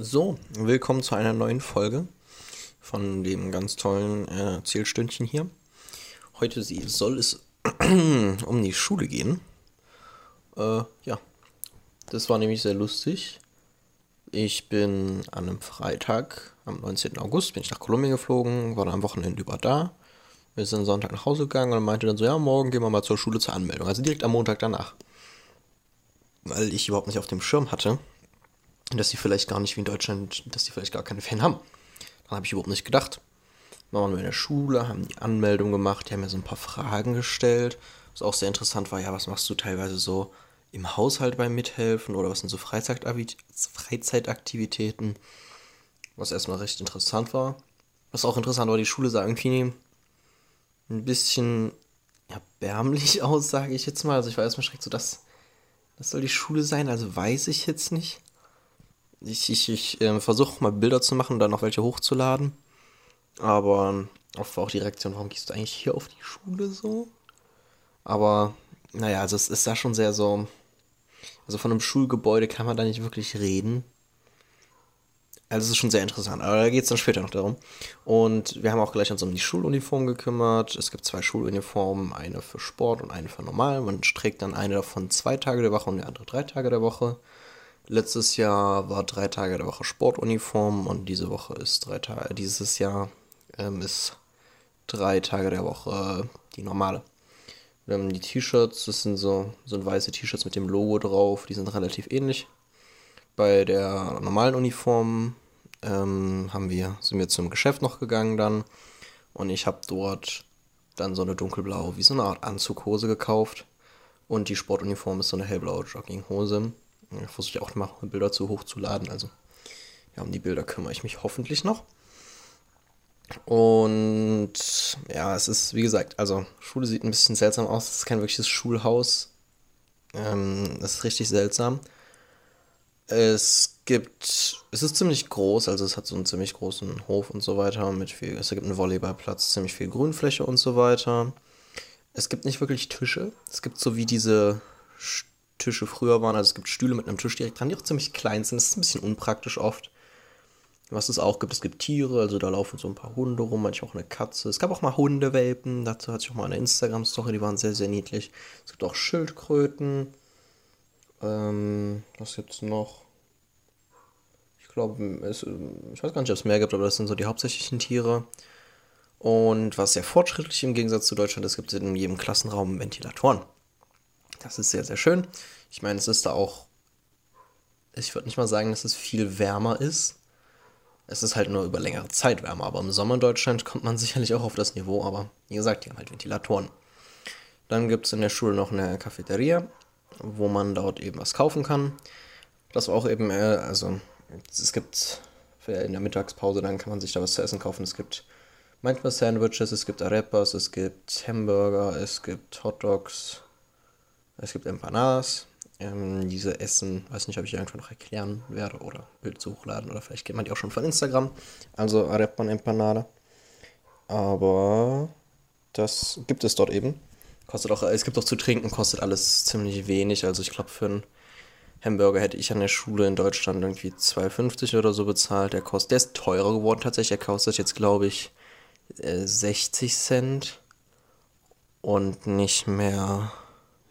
So, willkommen zu einer neuen Folge von dem ganz tollen äh, Erzählstündchen hier. Heute soll es um die Schule gehen. Äh, ja, das war nämlich sehr lustig. Ich bin an einem Freitag, am 19. August, bin ich nach Kolumbien geflogen, war dann am Wochenende über da. Wir sind Sonntag nach Hause gegangen und meinte dann so, ja, morgen gehen wir mal zur Schule zur Anmeldung. Also direkt am Montag danach. Weil ich überhaupt nicht auf dem Schirm hatte, dass sie vielleicht gar nicht wie in Deutschland, dass die vielleicht gar keine Fan haben. Dann habe ich überhaupt nicht gedacht. Dann waren wir in der Schule, haben die Anmeldung gemacht, die haben mir so ein paar Fragen gestellt. Was auch sehr interessant war, ja, was machst du teilweise so im Haushalt beim Mithelfen oder was sind so Freizeitaktivitäten? Was erstmal recht interessant war. Was auch interessant war, die Schule sah irgendwie ein bisschen erbärmlich aus, sage ich jetzt mal. Also ich war erstmal schreckt so, das, das soll die Schule sein, also weiß ich jetzt nicht. Ich, ich, ich äh, versuche mal Bilder zu machen und dann noch welche hochzuladen. Aber oft war auch die Reaktion, warum gehst du eigentlich hier auf die Schule so? Aber naja, also es ist da schon sehr so. Also von einem Schulgebäude kann man da nicht wirklich reden. Also es ist schon sehr interessant, aber da geht es dann später noch darum. Und wir haben auch gleich uns um die Schuluniform gekümmert. Es gibt zwei Schuluniformen, eine für Sport und eine für normal. Man trägt dann eine davon zwei Tage der Woche und die andere drei Tage der Woche. Letztes Jahr war drei Tage der Woche Sportuniform und diese Woche ist drei Tage, dieses Jahr ähm, ist drei Tage der Woche die normale. Wir haben die T-Shirts, das sind so, so weiße T-Shirts mit dem Logo drauf, die sind relativ ähnlich. Bei der normalen Uniform ähm, haben wir, sind wir zum Geschäft noch gegangen dann und ich habe dort dann so eine dunkelblaue, wie so eine Art Anzughose gekauft und die Sportuniform ist so eine hellblaue Jogginghose. Ich versuche auch mal Bilder zu hochzuladen. Also ja, um die Bilder kümmere ich mich hoffentlich noch. Und ja, es ist, wie gesagt, also Schule sieht ein bisschen seltsam aus. Es ist kein wirkliches Schulhaus. Ähm, das ist richtig seltsam. Es gibt, es ist ziemlich groß, also es hat so einen ziemlich großen Hof und so weiter. Mit viel, es gibt einen Volleyballplatz, ziemlich viel Grünfläche und so weiter. Es gibt nicht wirklich Tische. Es gibt so wie diese Tische früher waren. Also es gibt Stühle mit einem Tisch direkt dran, die auch ziemlich klein sind. Das ist ein bisschen unpraktisch oft. Was es auch gibt, es gibt Tiere, also da laufen so ein paar Hunde rum, manchmal auch eine Katze. Es gab auch mal Hundewelpen, dazu hatte ich auch mal eine Instagram-Story, die waren sehr, sehr niedlich. Es gibt auch Schildkröten. Ähm, was gibt's noch? Ich glaube, ich weiß gar nicht, ob es mehr gibt, aber das sind so die hauptsächlichen Tiere. Und was sehr fortschrittlich im Gegensatz zu Deutschland ist, gibt es in jedem Klassenraum Ventilatoren. Das ist sehr, sehr schön. Ich meine, es ist da auch, ich würde nicht mal sagen, dass es viel wärmer ist. Es ist halt nur über längere Zeit wärmer, aber im Sommer in Deutschland kommt man sicherlich auch auf das Niveau, aber wie gesagt, die haben halt Ventilatoren. Dann gibt es in der Schule noch eine Cafeteria, wo man dort eben was kaufen kann. Das war auch eben, äh, also es gibt in der Mittagspause, dann kann man sich da was zu essen kaufen. Es gibt manchmal Sandwiches, es gibt Arepas, es gibt Hamburger, es gibt Hotdogs, es gibt Empanadas. Ähm, diese Essen, weiß nicht, ob ich irgendwann noch erklären werde oder Bild zu hochladen oder vielleicht kennt man die auch schon von Instagram. Also Arepan Empanada. Aber das gibt es dort eben. Kostet auch, es gibt auch zu trinken, kostet alles ziemlich wenig. Also ich glaube, für einen Hamburger hätte ich an der Schule in Deutschland irgendwie 2,50 oder so bezahlt. Der kostet, der ist teurer geworden tatsächlich. Er kostet jetzt, glaube ich, 60 äh, Cent und nicht mehr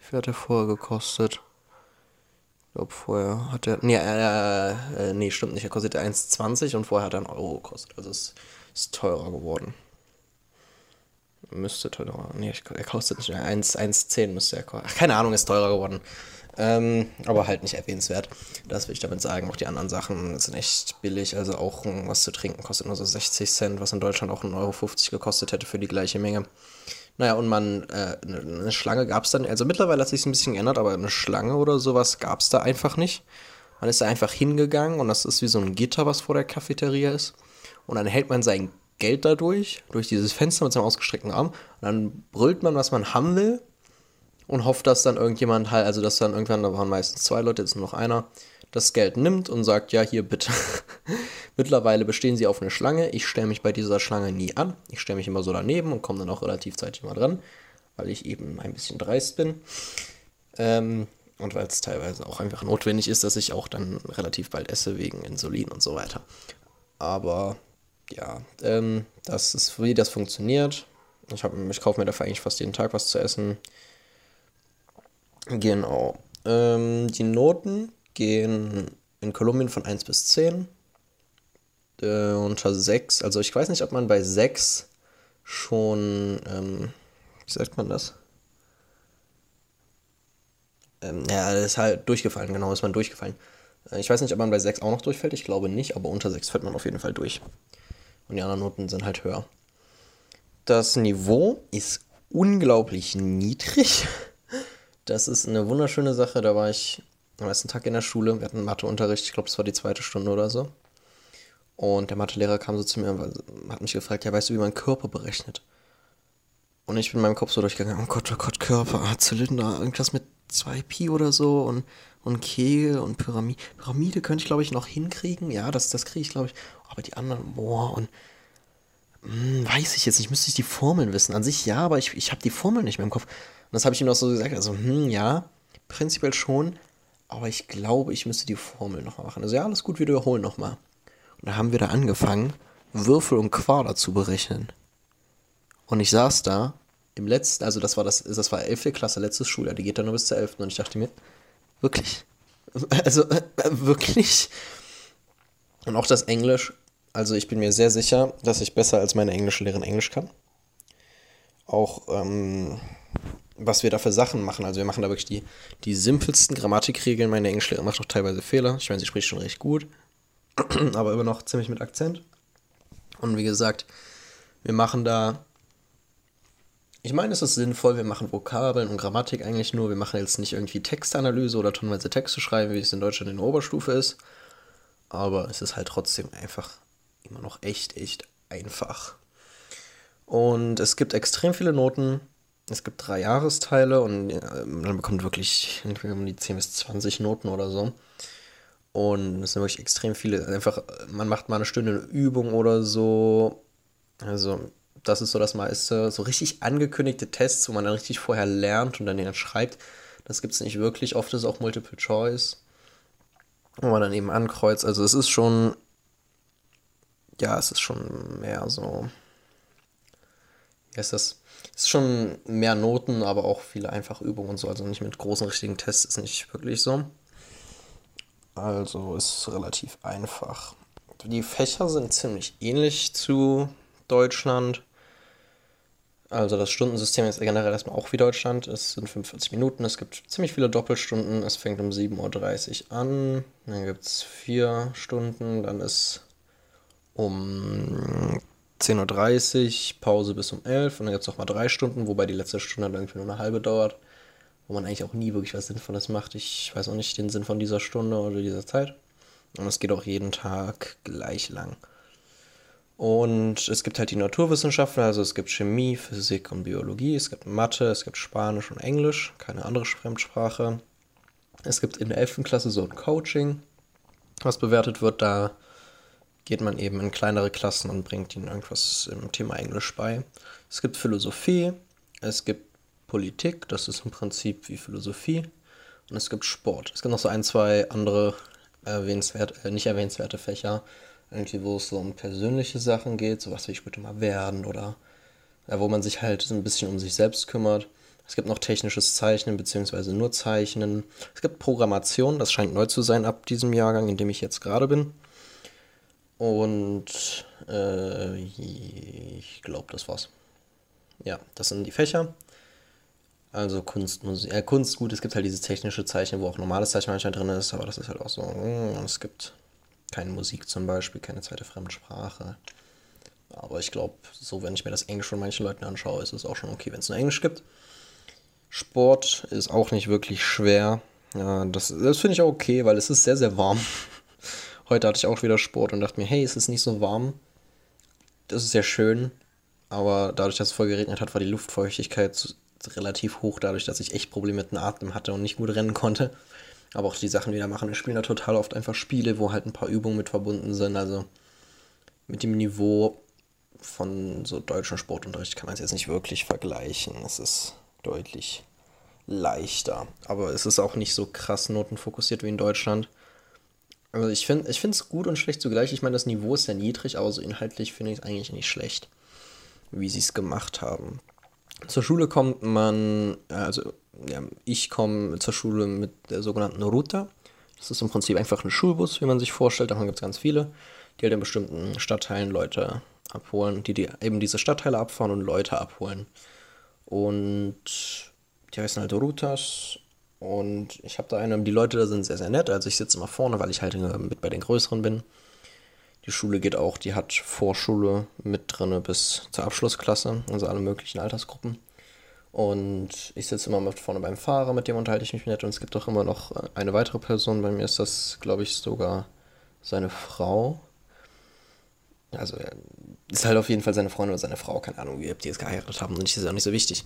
viel hat der vorher gekostet? Ich glaube, vorher hat er. Nee, äh, äh, nee, stimmt nicht. Er kostete 1,20 und vorher hat er einen Euro gekostet. Also es ist teurer geworden. Müsste teurer. Nee, er kostet nicht mehr. 1,10 müsste er kosten. Ach, keine Ahnung, ist teurer geworden. Ähm, aber halt nicht erwähnenswert. Das will ich damit sagen. Auch die anderen Sachen sind echt billig. Also auch was zu trinken kostet nur so 60 Cent, was in Deutschland auch 1,50 Euro gekostet hätte für die gleiche Menge. Naja, und man, äh, eine Schlange gab es dann, also mittlerweile hat sich ein bisschen geändert, aber eine Schlange oder sowas gab es da einfach nicht. Man ist da einfach hingegangen und das ist wie so ein Gitter, was vor der Cafeteria ist. Und dann hält man sein Geld dadurch, durch dieses Fenster mit seinem ausgestreckten Arm. Und dann brüllt man, was man haben will. Und hofft, dass dann irgendjemand halt, also dass dann irgendwann, da waren meistens zwei Leute, jetzt nur noch einer, das Geld nimmt und sagt, ja, hier bitte. Mittlerweile bestehen sie auf eine Schlange. Ich stelle mich bei dieser Schlange nie an. Ich stelle mich immer so daneben und komme dann auch relativ zeitig mal dran, weil ich eben ein bisschen dreist bin. Ähm, Und weil es teilweise auch einfach notwendig ist, dass ich auch dann relativ bald esse wegen Insulin und so weiter. Aber ja, ähm, das ist, wie das funktioniert. Ich, ich kaufe mir dafür eigentlich fast jeden Tag was zu essen. Genau. Ähm, die Noten gehen in Kolumbien von 1 bis 10. Äh, unter 6. Also ich weiß nicht, ob man bei 6 schon, ähm, wie sagt man das? Ähm, ja, ist halt durchgefallen, genau, ist man durchgefallen. Äh, ich weiß nicht, ob man bei 6 auch noch durchfällt, ich glaube nicht, aber unter 6 fällt man auf jeden Fall durch. Und die anderen Noten sind halt höher. Das Niveau ist unglaublich niedrig. Das ist eine wunderschöne Sache. Da war ich am ersten Tag in der Schule. Wir hatten Matheunterricht. Ich glaube, es war die zweite Stunde oder so. Und der Mathelehrer kam so zu mir und hat mich gefragt, ja, weißt du, wie man Körper berechnet? Und ich bin in meinem Kopf so durchgegangen, oh Gott, oh Gott, Körper, ah, Zylinder, irgendwas mit 2 Pi oder so und, und Kegel und Pyramide. Pyramide könnte ich, glaube ich, noch hinkriegen. Ja, das, das kriege ich, glaube ich. Aber die anderen, boah, und hm, weiß ich jetzt nicht, müsste ich die Formeln wissen. An sich ja, aber ich, ich habe die Formeln nicht mehr im Kopf. Und das habe ich ihm auch so gesagt. Also, hm, ja, prinzipiell schon. Aber ich glaube, ich müsste die Formel nochmal machen. Also ja, alles gut, wir wiederholen nochmal. Und da haben wir da angefangen, Würfel und Quader zu berechnen. Und ich saß da im letzten, also das war das, das war 11. Klasse, letztes Schuljahr, die geht dann nur bis zur 11. Und ich dachte mir, wirklich? Also, äh, wirklich? Und auch das Englisch also ich bin mir sehr sicher, dass ich besser als meine Englischlehrerin Englisch kann. Auch ähm, was wir da für Sachen machen. Also wir machen da wirklich die, die simpelsten Grammatikregeln. Meine Englischlehrerin macht auch teilweise Fehler. Ich meine, sie spricht schon recht gut, aber immer noch ziemlich mit Akzent. Und wie gesagt, wir machen da. Ich meine, es ist sinnvoll, wir machen Vokabeln und Grammatik eigentlich nur. Wir machen jetzt nicht irgendwie Textanalyse oder tonnenweise Texte schreiben, wie es in Deutschland in der Oberstufe ist. Aber es ist halt trotzdem einfach immer noch echt, echt einfach. Und es gibt extrem viele Noten. Es gibt drei Jahresteile und man bekommt wirklich um die 10 bis 20 Noten oder so. Und es sind wirklich extrem viele. Einfach, man macht mal eine Stunde Übung oder so. Also, das ist so das meiste. So richtig angekündigte Tests, wo man dann richtig vorher lernt und dann den schreibt. Das gibt es nicht wirklich. Oft ist es auch Multiple Choice, wo man dann eben ankreuzt. Also, es ist schon ja, es ist schon mehr so. Wie heißt das? Ist schon mehr Noten, aber auch viele einfache Übungen und so. Also nicht mit großen richtigen Tests ist nicht wirklich so. Also ist relativ einfach. Die Fächer sind ziemlich ähnlich zu Deutschland. Also das Stundensystem ist generell erstmal auch wie Deutschland. Es sind 45 Minuten, es gibt ziemlich viele Doppelstunden. Es fängt um 7.30 Uhr an, dann gibt es vier Stunden, dann ist um 10.30 Uhr, Pause bis um 11 und dann gibt es nochmal drei Stunden, wobei die letzte Stunde dann irgendwie nur eine halbe dauert, wo man eigentlich auch nie wirklich was Sinnvolles macht. Ich weiß auch nicht den Sinn von dieser Stunde oder dieser Zeit. Und es geht auch jeden Tag gleich lang. Und es gibt halt die Naturwissenschaften, also es gibt Chemie, Physik und Biologie, es gibt Mathe, es gibt Spanisch und Englisch, keine andere Fremdsprache. Es gibt in der 11. Klasse so ein Coaching, was bewertet wird. Da geht man eben in kleinere Klassen und bringt ihnen irgendwas im Thema Englisch bei. Es gibt Philosophie, es gibt Politik, das ist im Prinzip wie Philosophie, und es gibt Sport. Es gibt noch so ein, zwei andere erwähnenswert, äh, nicht erwähnenswerte Fächer, irgendwie, wo es so um persönliche Sachen geht, sowas wie ich würde mal werden oder ja, wo man sich halt so ein bisschen um sich selbst kümmert. Es gibt noch technisches Zeichnen beziehungsweise nur Zeichnen. Es gibt Programmation, das scheint neu zu sein ab diesem Jahrgang, in dem ich jetzt gerade bin. Und äh, ich glaube, das war's. Ja, das sind die Fächer. Also Kunst, Musik, äh, Kunst, gut, es gibt halt dieses technische Zeichen, wo auch normales Zeichen manchmal drin ist, aber das ist halt auch so, mm, es gibt keine Musik zum Beispiel, keine zweite Fremdsprache. Aber ich glaube, so wenn ich mir das Englisch von manchen Leuten anschaue, ist es auch schon okay, wenn es nur Englisch gibt. Sport ist auch nicht wirklich schwer. Ja, das das finde ich auch okay, weil es ist sehr, sehr warm. Heute hatte ich auch wieder Sport und dachte mir, hey, es ist nicht so warm. Das ist ja schön. Aber dadurch, dass es voll geregnet hat, war die Luftfeuchtigkeit relativ hoch, dadurch, dass ich echt Probleme mit dem Atmen hatte und nicht gut rennen konnte. Aber auch die Sachen wieder machen. Wir spielen da total oft einfach Spiele, wo halt ein paar Übungen mit verbunden sind. Also mit dem Niveau von so deutschen Sportunterricht kann man es jetzt nicht wirklich vergleichen. Es ist deutlich leichter. Aber es ist auch nicht so krass notenfokussiert wie in Deutschland. Also ich finde es gut und schlecht zugleich. Ich meine, das Niveau ist ja niedrig, aber so inhaltlich finde ich es eigentlich nicht schlecht, wie sie es gemacht haben. Zur Schule kommt man, also ja, ich komme zur Schule mit der sogenannten Ruta. Das ist im Prinzip einfach ein Schulbus, wie man sich vorstellt. Davon gibt es ganz viele, die halt in bestimmten Stadtteilen Leute abholen, die, die eben diese Stadtteile abfahren und Leute abholen. Und die heißen halt Rutas. Und ich habe da eine, die Leute da sind sehr, sehr nett. Also ich sitze immer vorne, weil ich halt mit bei den Größeren bin. Die Schule geht auch, die hat Vorschule mit drin bis zur Abschlussklasse, also alle möglichen Altersgruppen. Und ich sitze immer mit vorne beim Fahrer, mit dem unterhalte ich mich nett. Und es gibt auch immer noch eine weitere Person. Bei mir ist das, glaube ich, sogar seine Frau. Also ist halt auf jeden Fall seine Freundin oder seine Frau, keine Ahnung, wie ob die jetzt geheiratet haben. Und das ist auch nicht so wichtig.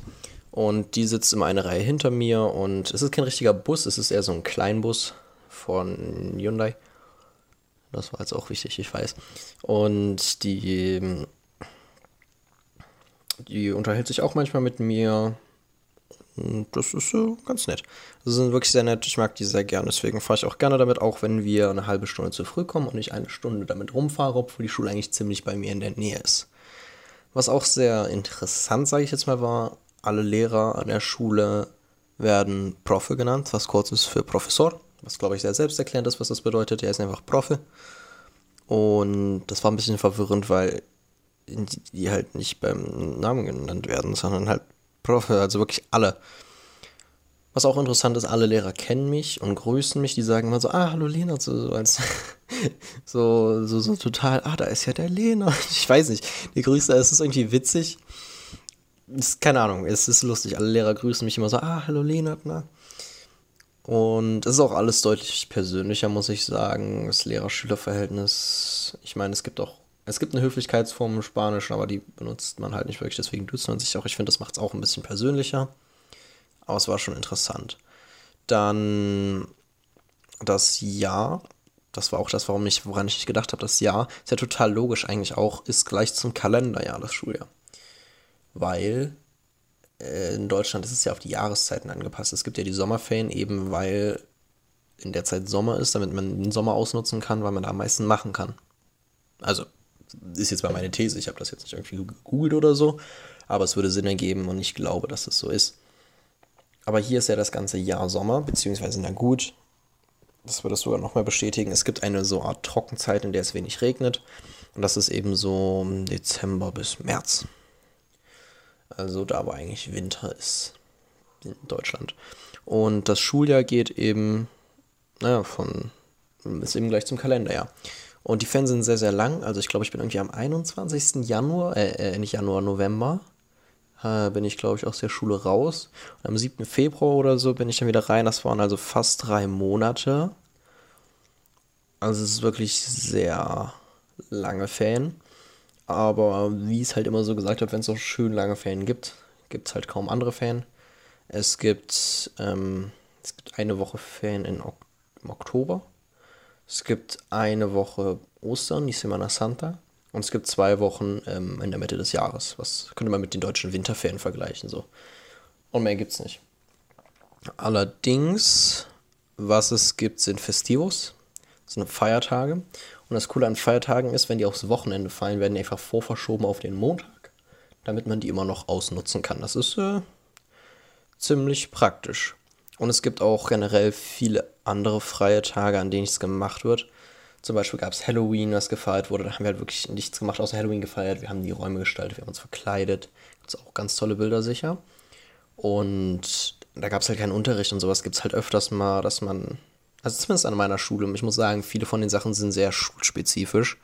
Und die sitzt immer eine Reihe hinter mir. Und es ist kein richtiger Bus, es ist eher so ein Kleinbus von Hyundai. Das war jetzt auch wichtig, ich weiß. Und die, die unterhält sich auch manchmal mit mir. Und das ist äh, ganz nett. Sie sind wirklich sehr nett. Ich mag die sehr gerne. Deswegen fahre ich auch gerne damit, auch wenn wir eine halbe Stunde zu früh kommen und ich eine Stunde damit rumfahre, obwohl die Schule eigentlich ziemlich bei mir in der Nähe ist. Was auch sehr interessant, sage ich jetzt mal, war, alle Lehrer an der Schule werden Profe genannt, was kurz ist für Professor was glaube ich sehr selbsterklärend ist, was das bedeutet. Er ist einfach Profi. Und das war ein bisschen verwirrend, weil die halt nicht beim Namen genannt werden, sondern halt Profi, also wirklich alle. Was auch interessant ist, alle Lehrer kennen mich und grüßen mich. Die sagen immer so, ah, hallo Lena, so, so als so, so, so total, ah, da ist ja der Lena. Ich weiß nicht, die Grüße, es ist irgendwie witzig. Ist, keine Ahnung, es ist lustig. Alle Lehrer grüßen mich immer so, ah, hallo Lena, na. Und es ist auch alles deutlich persönlicher, muss ich sagen. Das Lehrer-Schüler-Verhältnis. Ich meine, es gibt auch, es gibt eine Höflichkeitsform im Spanischen, aber die benutzt man halt nicht wirklich, deswegen duzt man sich auch. Ich finde, das macht es auch ein bisschen persönlicher. Aber es war schon interessant. Dann das Jahr. Das war auch das, warum ich, woran ich nicht gedacht habe. Das Jahr ist ja total logisch eigentlich auch, ist gleich zum Kalenderjahr das Schuljahr. Weil äh, in Deutschland ist es ja auf die Jahreszeiten angepasst. Es gibt ja die Sommerferien eben, weil in der Zeit Sommer ist, damit man den Sommer ausnutzen kann, weil man da am meisten machen kann. Also, ist jetzt mal meine These, ich habe das jetzt nicht irgendwie gegoogelt oder so, aber es würde Sinn ergeben und ich glaube, dass es so ist. Aber hier ist ja das ganze Jahr Sommer, beziehungsweise na gut, das würde es sogar nochmal bestätigen. Es gibt eine so Art Trockenzeit, in der es wenig regnet. Und das ist eben so Dezember bis März. Also da wo eigentlich Winter ist in Deutschland. Und das Schuljahr geht eben, naja, von, ist eben gleich zum Kalenderjahr. Und die Ferien sind sehr, sehr lang. Also ich glaube, ich bin irgendwie am 21. Januar, äh, äh nicht Januar, November, äh, bin ich, glaube ich, aus der Schule raus. Und am 7. Februar oder so bin ich dann wieder rein. Das waren also fast drei Monate. Also es ist wirklich sehr lange Ferien. Aber wie es halt immer so gesagt wird, wenn es so schön lange Ferien gibt, gibt es halt kaum andere Ferien. Es gibt, ähm, es gibt eine Woche Ferien in ok im Oktober. Es gibt eine Woche Ostern, die Semana Santa. Und es gibt zwei Wochen ähm, in der Mitte des Jahres. Was könnte man mit den deutschen Winterferien vergleichen. So. Und mehr gibt es nicht. Allerdings, was es gibt, sind Festivos. Das sind Feiertage. Und das Coole an Feiertagen ist, wenn die aufs Wochenende fallen, werden die einfach vorverschoben auf den Montag, damit man die immer noch ausnutzen kann. Das ist äh, ziemlich praktisch. Und es gibt auch generell viele andere freie Tage, an denen es gemacht wird. Zum Beispiel gab es Halloween, was gefeiert wurde. Da haben wir halt wirklich nichts gemacht, außer Halloween gefeiert. Wir haben die Räume gestaltet, wir haben uns verkleidet. Gibt es auch ganz tolle Bilder sicher. Und da gab es halt keinen Unterricht und sowas. Gibt es halt öfters mal, dass man also zumindest an meiner Schule. Ich muss sagen, viele von den Sachen sind sehr schulspezifisch.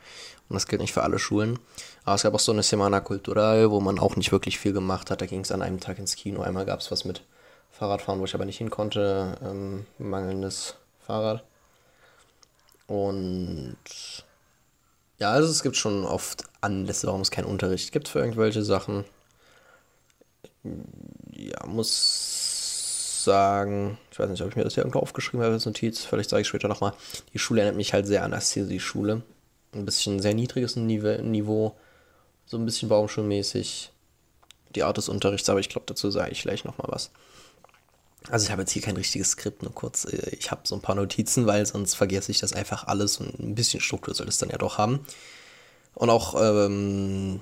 Und das gilt nicht für alle Schulen. Aber es gab auch so eine Semana Cultural, wo man auch nicht wirklich viel gemacht hat. Da ging es an einem Tag ins Kino. Einmal gab es was mit Fahrradfahren, wo ich aber nicht hin konnte. Ähm, mangelndes Fahrrad. Und ja, also es gibt schon oft Anlässe, warum es keinen Unterricht gibt für irgendwelche Sachen. Ja, muss sagen, ich weiß nicht, ob ich mir das hier irgendwo aufgeschrieben habe als Notiz, vielleicht sage ich später nochmal, die Schule erinnert mich halt sehr an Assisi-Schule. Ein bisschen sehr niedriges Niveau, so ein bisschen baumschulmäßig. Die Art des Unterrichts, aber ich glaube, dazu sage ich gleich nochmal was. Also ich habe jetzt hier kein richtiges Skript, nur kurz. Äh, ich habe so ein paar Notizen, weil sonst vergesse ich das einfach alles und ein bisschen Struktur soll es dann ja doch haben. Und auch ähm,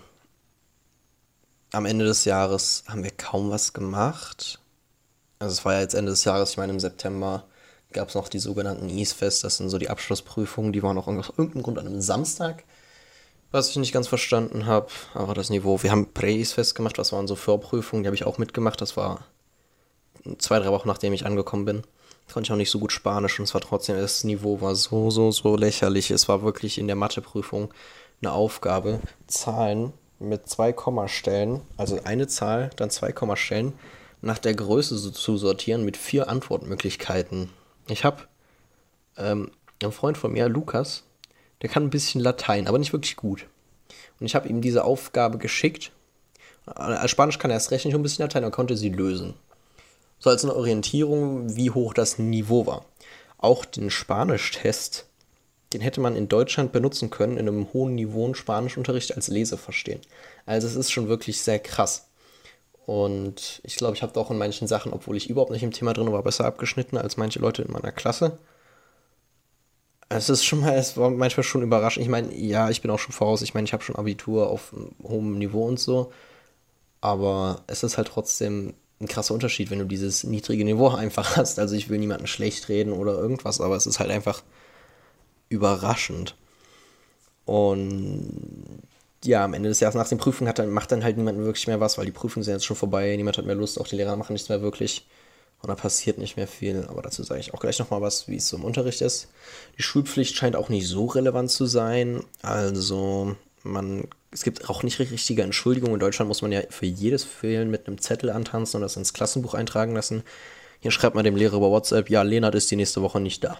am Ende des Jahres haben wir kaum was gemacht. Also es war ja jetzt Ende des Jahres, ich meine im September gab es noch die sogenannten Ease-Fest, das sind so die Abschlussprüfungen, die waren auch aus irgendeinem Grund an einem Samstag, was ich nicht ganz verstanden habe, aber das Niveau, wir haben Prä-Ease-Fest gemacht, was waren so Vorprüfungen, die habe ich auch mitgemacht, das war zwei, drei Wochen nachdem ich angekommen bin. Konnte ich auch nicht so gut Spanisch und es war trotzdem, das Niveau war so, so, so lächerlich. Es war wirklich in der Matheprüfung eine Aufgabe, Zahlen mit zwei Kommastellen, also eine Zahl, dann zwei Kommastellen, nach der Größe so zu sortieren mit vier Antwortmöglichkeiten. Ich habe ähm, einen Freund von mir, Lukas, der kann ein bisschen Latein, aber nicht wirklich gut. Und ich habe ihm diese Aufgabe geschickt. Als Spanisch kann er erst recht nicht ein bisschen Latein, er konnte sie lösen. So als eine Orientierung, wie hoch das Niveau war. Auch den Spanisch-Test, den hätte man in Deutschland benutzen können, in einem hohen Niveau Spanischunterricht als Leseverstehen. Also es ist schon wirklich sehr krass. Und ich glaube, ich habe auch in manchen Sachen, obwohl ich überhaupt nicht im Thema drin war, besser abgeschnitten als manche Leute in meiner Klasse. Es ist schon mal, es war manchmal schon überraschend. Ich meine, ja, ich bin auch schon voraus. Ich meine, ich habe schon Abitur auf hohem Niveau und so. Aber es ist halt trotzdem ein krasser Unterschied, wenn du dieses niedrige Niveau einfach hast. Also ich will niemanden schlecht reden oder irgendwas, aber es ist halt einfach überraschend. Und ja, am Ende des Jahres nach den Prüfungen hat dann, macht dann halt niemand wirklich mehr was, weil die Prüfungen sind jetzt schon vorbei, niemand hat mehr Lust, auch die Lehrer machen nichts mehr wirklich. Und da passiert nicht mehr viel, aber dazu sage ich auch gleich nochmal was, wie es so im Unterricht ist. Die Schulpflicht scheint auch nicht so relevant zu sein. Also man, es gibt auch nicht richtige Entschuldigung. In Deutschland muss man ja für jedes Fehlen mit einem Zettel antanzen und das ins Klassenbuch eintragen lassen. Hier schreibt man dem Lehrer über WhatsApp, ja, Lena ist die nächste Woche nicht da.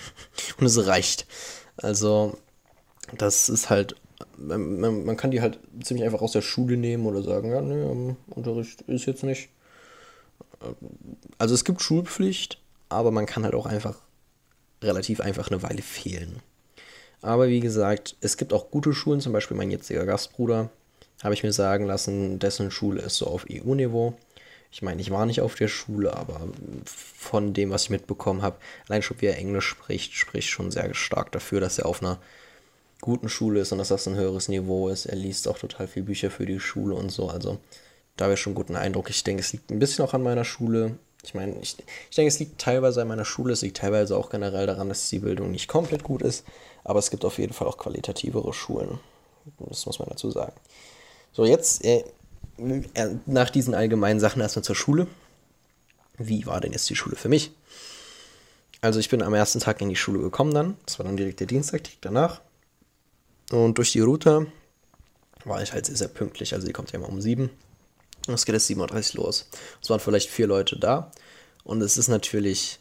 Und es reicht. Also, das ist halt, man, man, kann die halt ziemlich einfach aus der Schule nehmen oder sagen, ja, nee, Unterricht ist jetzt nicht. Also es gibt Schulpflicht, aber man kann halt auch einfach relativ einfach eine Weile fehlen. Aber wie gesagt, es gibt auch gute Schulen, zum Beispiel mein jetziger Gastbruder, habe ich mir sagen lassen, dessen Schule ist so auf EU-Niveau. Ich meine, ich war nicht auf der Schule, aber von dem, was ich mitbekommen habe, allein schon wie er Englisch spricht, spricht schon sehr stark dafür, dass er auf einer guten Schule ist und dass das ein höheres Niveau ist. Er liest auch total viel Bücher für die Schule und so. Also da habe ich schon einen guten Eindruck. Ich denke, es liegt ein bisschen auch an meiner Schule. Ich meine, ich, ich denke, es liegt teilweise an meiner Schule, es liegt teilweise auch generell daran, dass die Bildung nicht komplett gut ist. Aber es gibt auf jeden Fall auch qualitativere Schulen. Das muss man dazu sagen. So, jetzt äh, äh, nach diesen allgemeinen Sachen erstmal zur Schule. Wie war denn jetzt die Schule für mich? Also ich bin am ersten Tag in die Schule gekommen dann. Das war dann direkt der Dienstag, direkt danach. Und durch die Route war ich halt sehr, sehr pünktlich. Also die kommt ja immer um sieben. Und es geht jetzt 7.30 Uhr los. Es waren vielleicht vier Leute da. Und es ist natürlich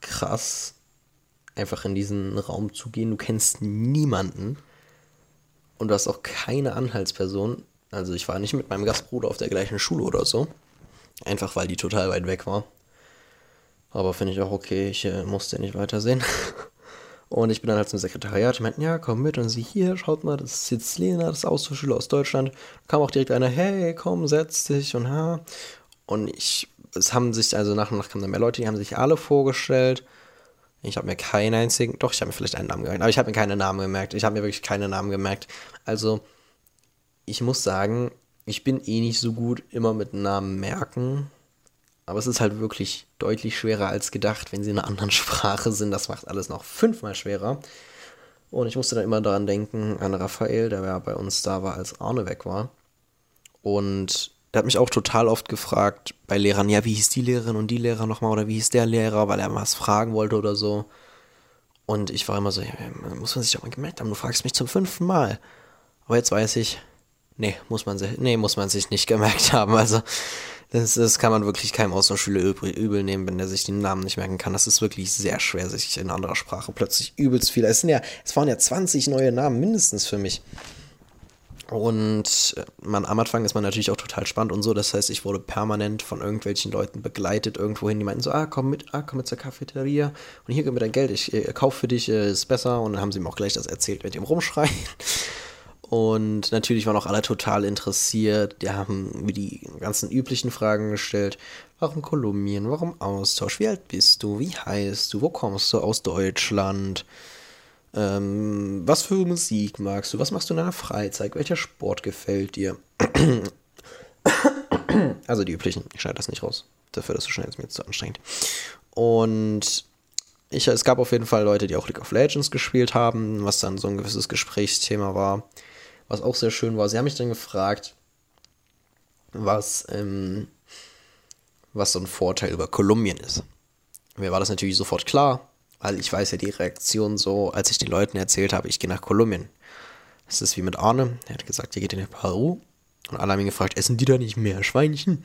krass, einfach in diesen Raum zu gehen. Du kennst niemanden und du hast auch keine Anhaltsperson. Also ich war nicht mit meinem Gastbruder auf der gleichen Schule oder so. Einfach weil die total weit weg war. Aber finde ich auch okay, ich äh, musste nicht weitersehen. und ich bin dann halt zum Sekretariat, die meinten, ja, komm mit und sie hier, schaut mal, das ist jetzt Lena, das ist Austauschschüler aus Deutschland. Kam auch direkt einer, hey, komm, setz dich und ha. Und ich, es haben sich, also nach und nach kamen dann mehr Leute, die haben sich alle vorgestellt. Ich habe mir keinen einzigen, doch, ich habe mir vielleicht einen Namen gemerkt, aber ich habe mir keine Namen gemerkt. Ich habe mir wirklich keine Namen gemerkt. Also, ich muss sagen, ich bin eh nicht so gut immer mit Namen merken. Aber es ist halt wirklich deutlich schwerer als gedacht, wenn sie in einer anderen Sprache sind. Das macht alles noch fünfmal schwerer. Und ich musste dann immer daran denken, an Raphael, der ja bei uns da war, als Arne weg war. Und der hat mich auch total oft gefragt bei Lehrern, ja, wie hieß die Lehrerin und die Lehrer nochmal oder wie hieß der Lehrer, weil er was fragen wollte oder so. Und ich war immer so, ja, muss man sich doch mal gemerkt haben, du fragst mich zum fünften Mal. Aber jetzt weiß ich, nee, muss man sich, nee, muss man sich nicht gemerkt haben. Also, das, das kann man wirklich keinem Außenschüler übel nehmen, wenn der sich den Namen nicht merken kann. Das ist wirklich sehr schwer, sich in anderer Sprache plötzlich übelst viel. Es sind ja, es waren ja 20 neue Namen mindestens für mich. Und äh, man, am Anfang ist man natürlich auch total spannend und so. Das heißt, ich wurde permanent von irgendwelchen Leuten begleitet irgendwohin. Die meinten so, ah, komm mit, ah, komm mit zur Cafeteria und hier gib mir dein Geld, ich äh, kaufe für dich, äh, ist besser. Und dann haben sie mir auch gleich das erzählt mit dem Rumschreien. Und natürlich waren auch alle total interessiert. Die haben mir die ganzen üblichen Fragen gestellt. Warum Kolumbien? Warum Austausch? Wie alt bist du? Wie heißt du? Wo kommst du aus Deutschland? Ähm, was für Musik magst du? Was machst du in deiner Freizeit? Welcher Sport gefällt dir? also die üblichen. Ich schneide das nicht raus. Dafür, dass du schnell ist mir jetzt zu anstrengend. Und ich, es gab auf jeden Fall Leute, die auch League of Legends gespielt haben, was dann so ein gewisses Gesprächsthema war was auch sehr schön war. Sie haben mich dann gefragt, was, ähm, was so ein Vorteil über Kolumbien ist. Mir war das natürlich sofort klar, weil ich weiß ja die Reaktion so, als ich den Leuten erzählt habe, ich gehe nach Kolumbien. Das ist wie mit Arne. Er hat gesagt, er geht in Peru. Und alle haben ihn gefragt, essen die da nicht mehr Schweinchen?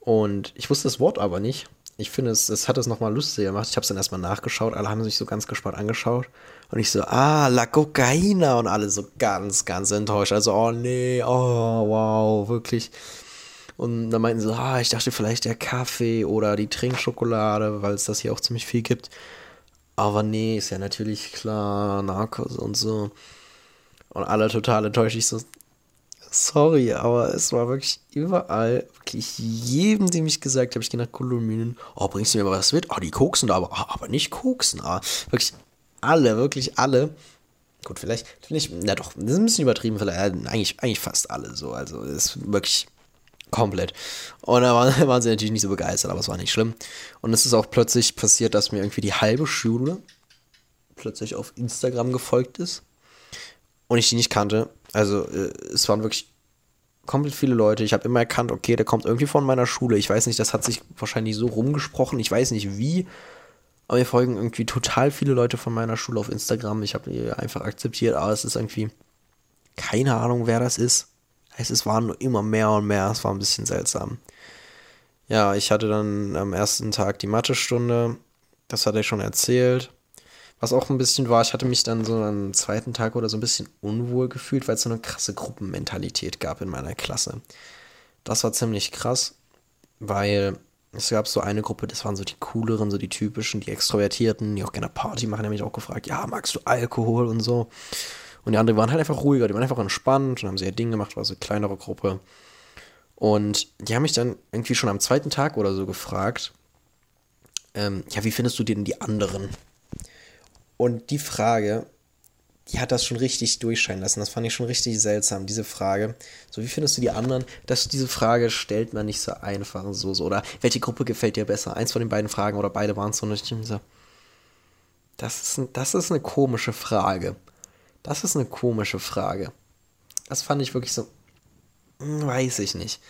Und ich wusste das Wort aber nicht ich finde, es, es hat es nochmal lustiger gemacht. Ich habe es dann erstmal nachgeschaut, alle haben sich so ganz gespannt angeschaut. Und ich so, ah, La Cocaina. Und alle so ganz, ganz enttäuscht. Also, oh nee, oh, wow, wirklich. Und dann meinten sie, ah, ich dachte vielleicht der Kaffee oder die Trinkschokolade, weil es das hier auch ziemlich viel gibt. Aber nee, ist ja natürlich klar, Narcos und so. Und alle total enttäuscht. Ich so, sorry, aber es war wirklich überall, wirklich jedem, dem ich gesagt habe, ich gehe nach Kolumbien, oh, bringst du mir mal was mit? Oh, die koksen da, aber, oh, aber nicht koksen. Ah, wirklich alle, wirklich alle. Gut, vielleicht, vielleicht, na doch, das ist ein bisschen übertrieben, vielleicht, eigentlich, eigentlich fast alle so, also es ist wirklich komplett. Und da waren, waren sie natürlich nicht so begeistert, aber es war nicht schlimm. Und es ist auch plötzlich passiert, dass mir irgendwie die halbe Schule plötzlich auf Instagram gefolgt ist und ich die nicht kannte also äh, es waren wirklich komplett viele Leute. Ich habe immer erkannt, okay, der kommt irgendwie von meiner Schule. Ich weiß nicht, das hat sich wahrscheinlich so rumgesprochen. Ich weiß nicht wie. Aber mir folgen irgendwie total viele Leute von meiner Schule auf Instagram. Ich habe die einfach akzeptiert, aber es ist irgendwie keine Ahnung, wer das ist. Es waren nur immer mehr und mehr. Es war ein bisschen seltsam. Ja, ich hatte dann am ersten Tag die Mathestunde. Das hatte ich schon erzählt. Was auch ein bisschen war, ich hatte mich dann so am zweiten Tag oder so ein bisschen unwohl gefühlt, weil es so eine krasse Gruppenmentalität gab in meiner Klasse. Das war ziemlich krass, weil es gab so eine Gruppe, das waren so die cooleren, so die typischen, die Extrovertierten, die auch gerne Party machen, die haben mich auch gefragt, ja, magst du Alkohol und so. Und die anderen waren halt einfach ruhiger, die waren einfach entspannt und haben sehr ihr Ding gemacht, war so eine kleinere Gruppe. Und die haben mich dann irgendwie schon am zweiten Tag oder so gefragt, ähm, ja, wie findest du denn die anderen? Und die Frage, die hat das schon richtig durchscheinen lassen. Das fand ich schon richtig seltsam, diese Frage. So, wie findest du die anderen? Das, diese Frage stellt man nicht so einfach so, so. Oder welche Gruppe gefällt dir besser? Eins von den beiden Fragen oder beide waren es so. Und ich so, das ist, das ist eine komische Frage. Das ist eine komische Frage. Das fand ich wirklich so, hm, weiß ich nicht.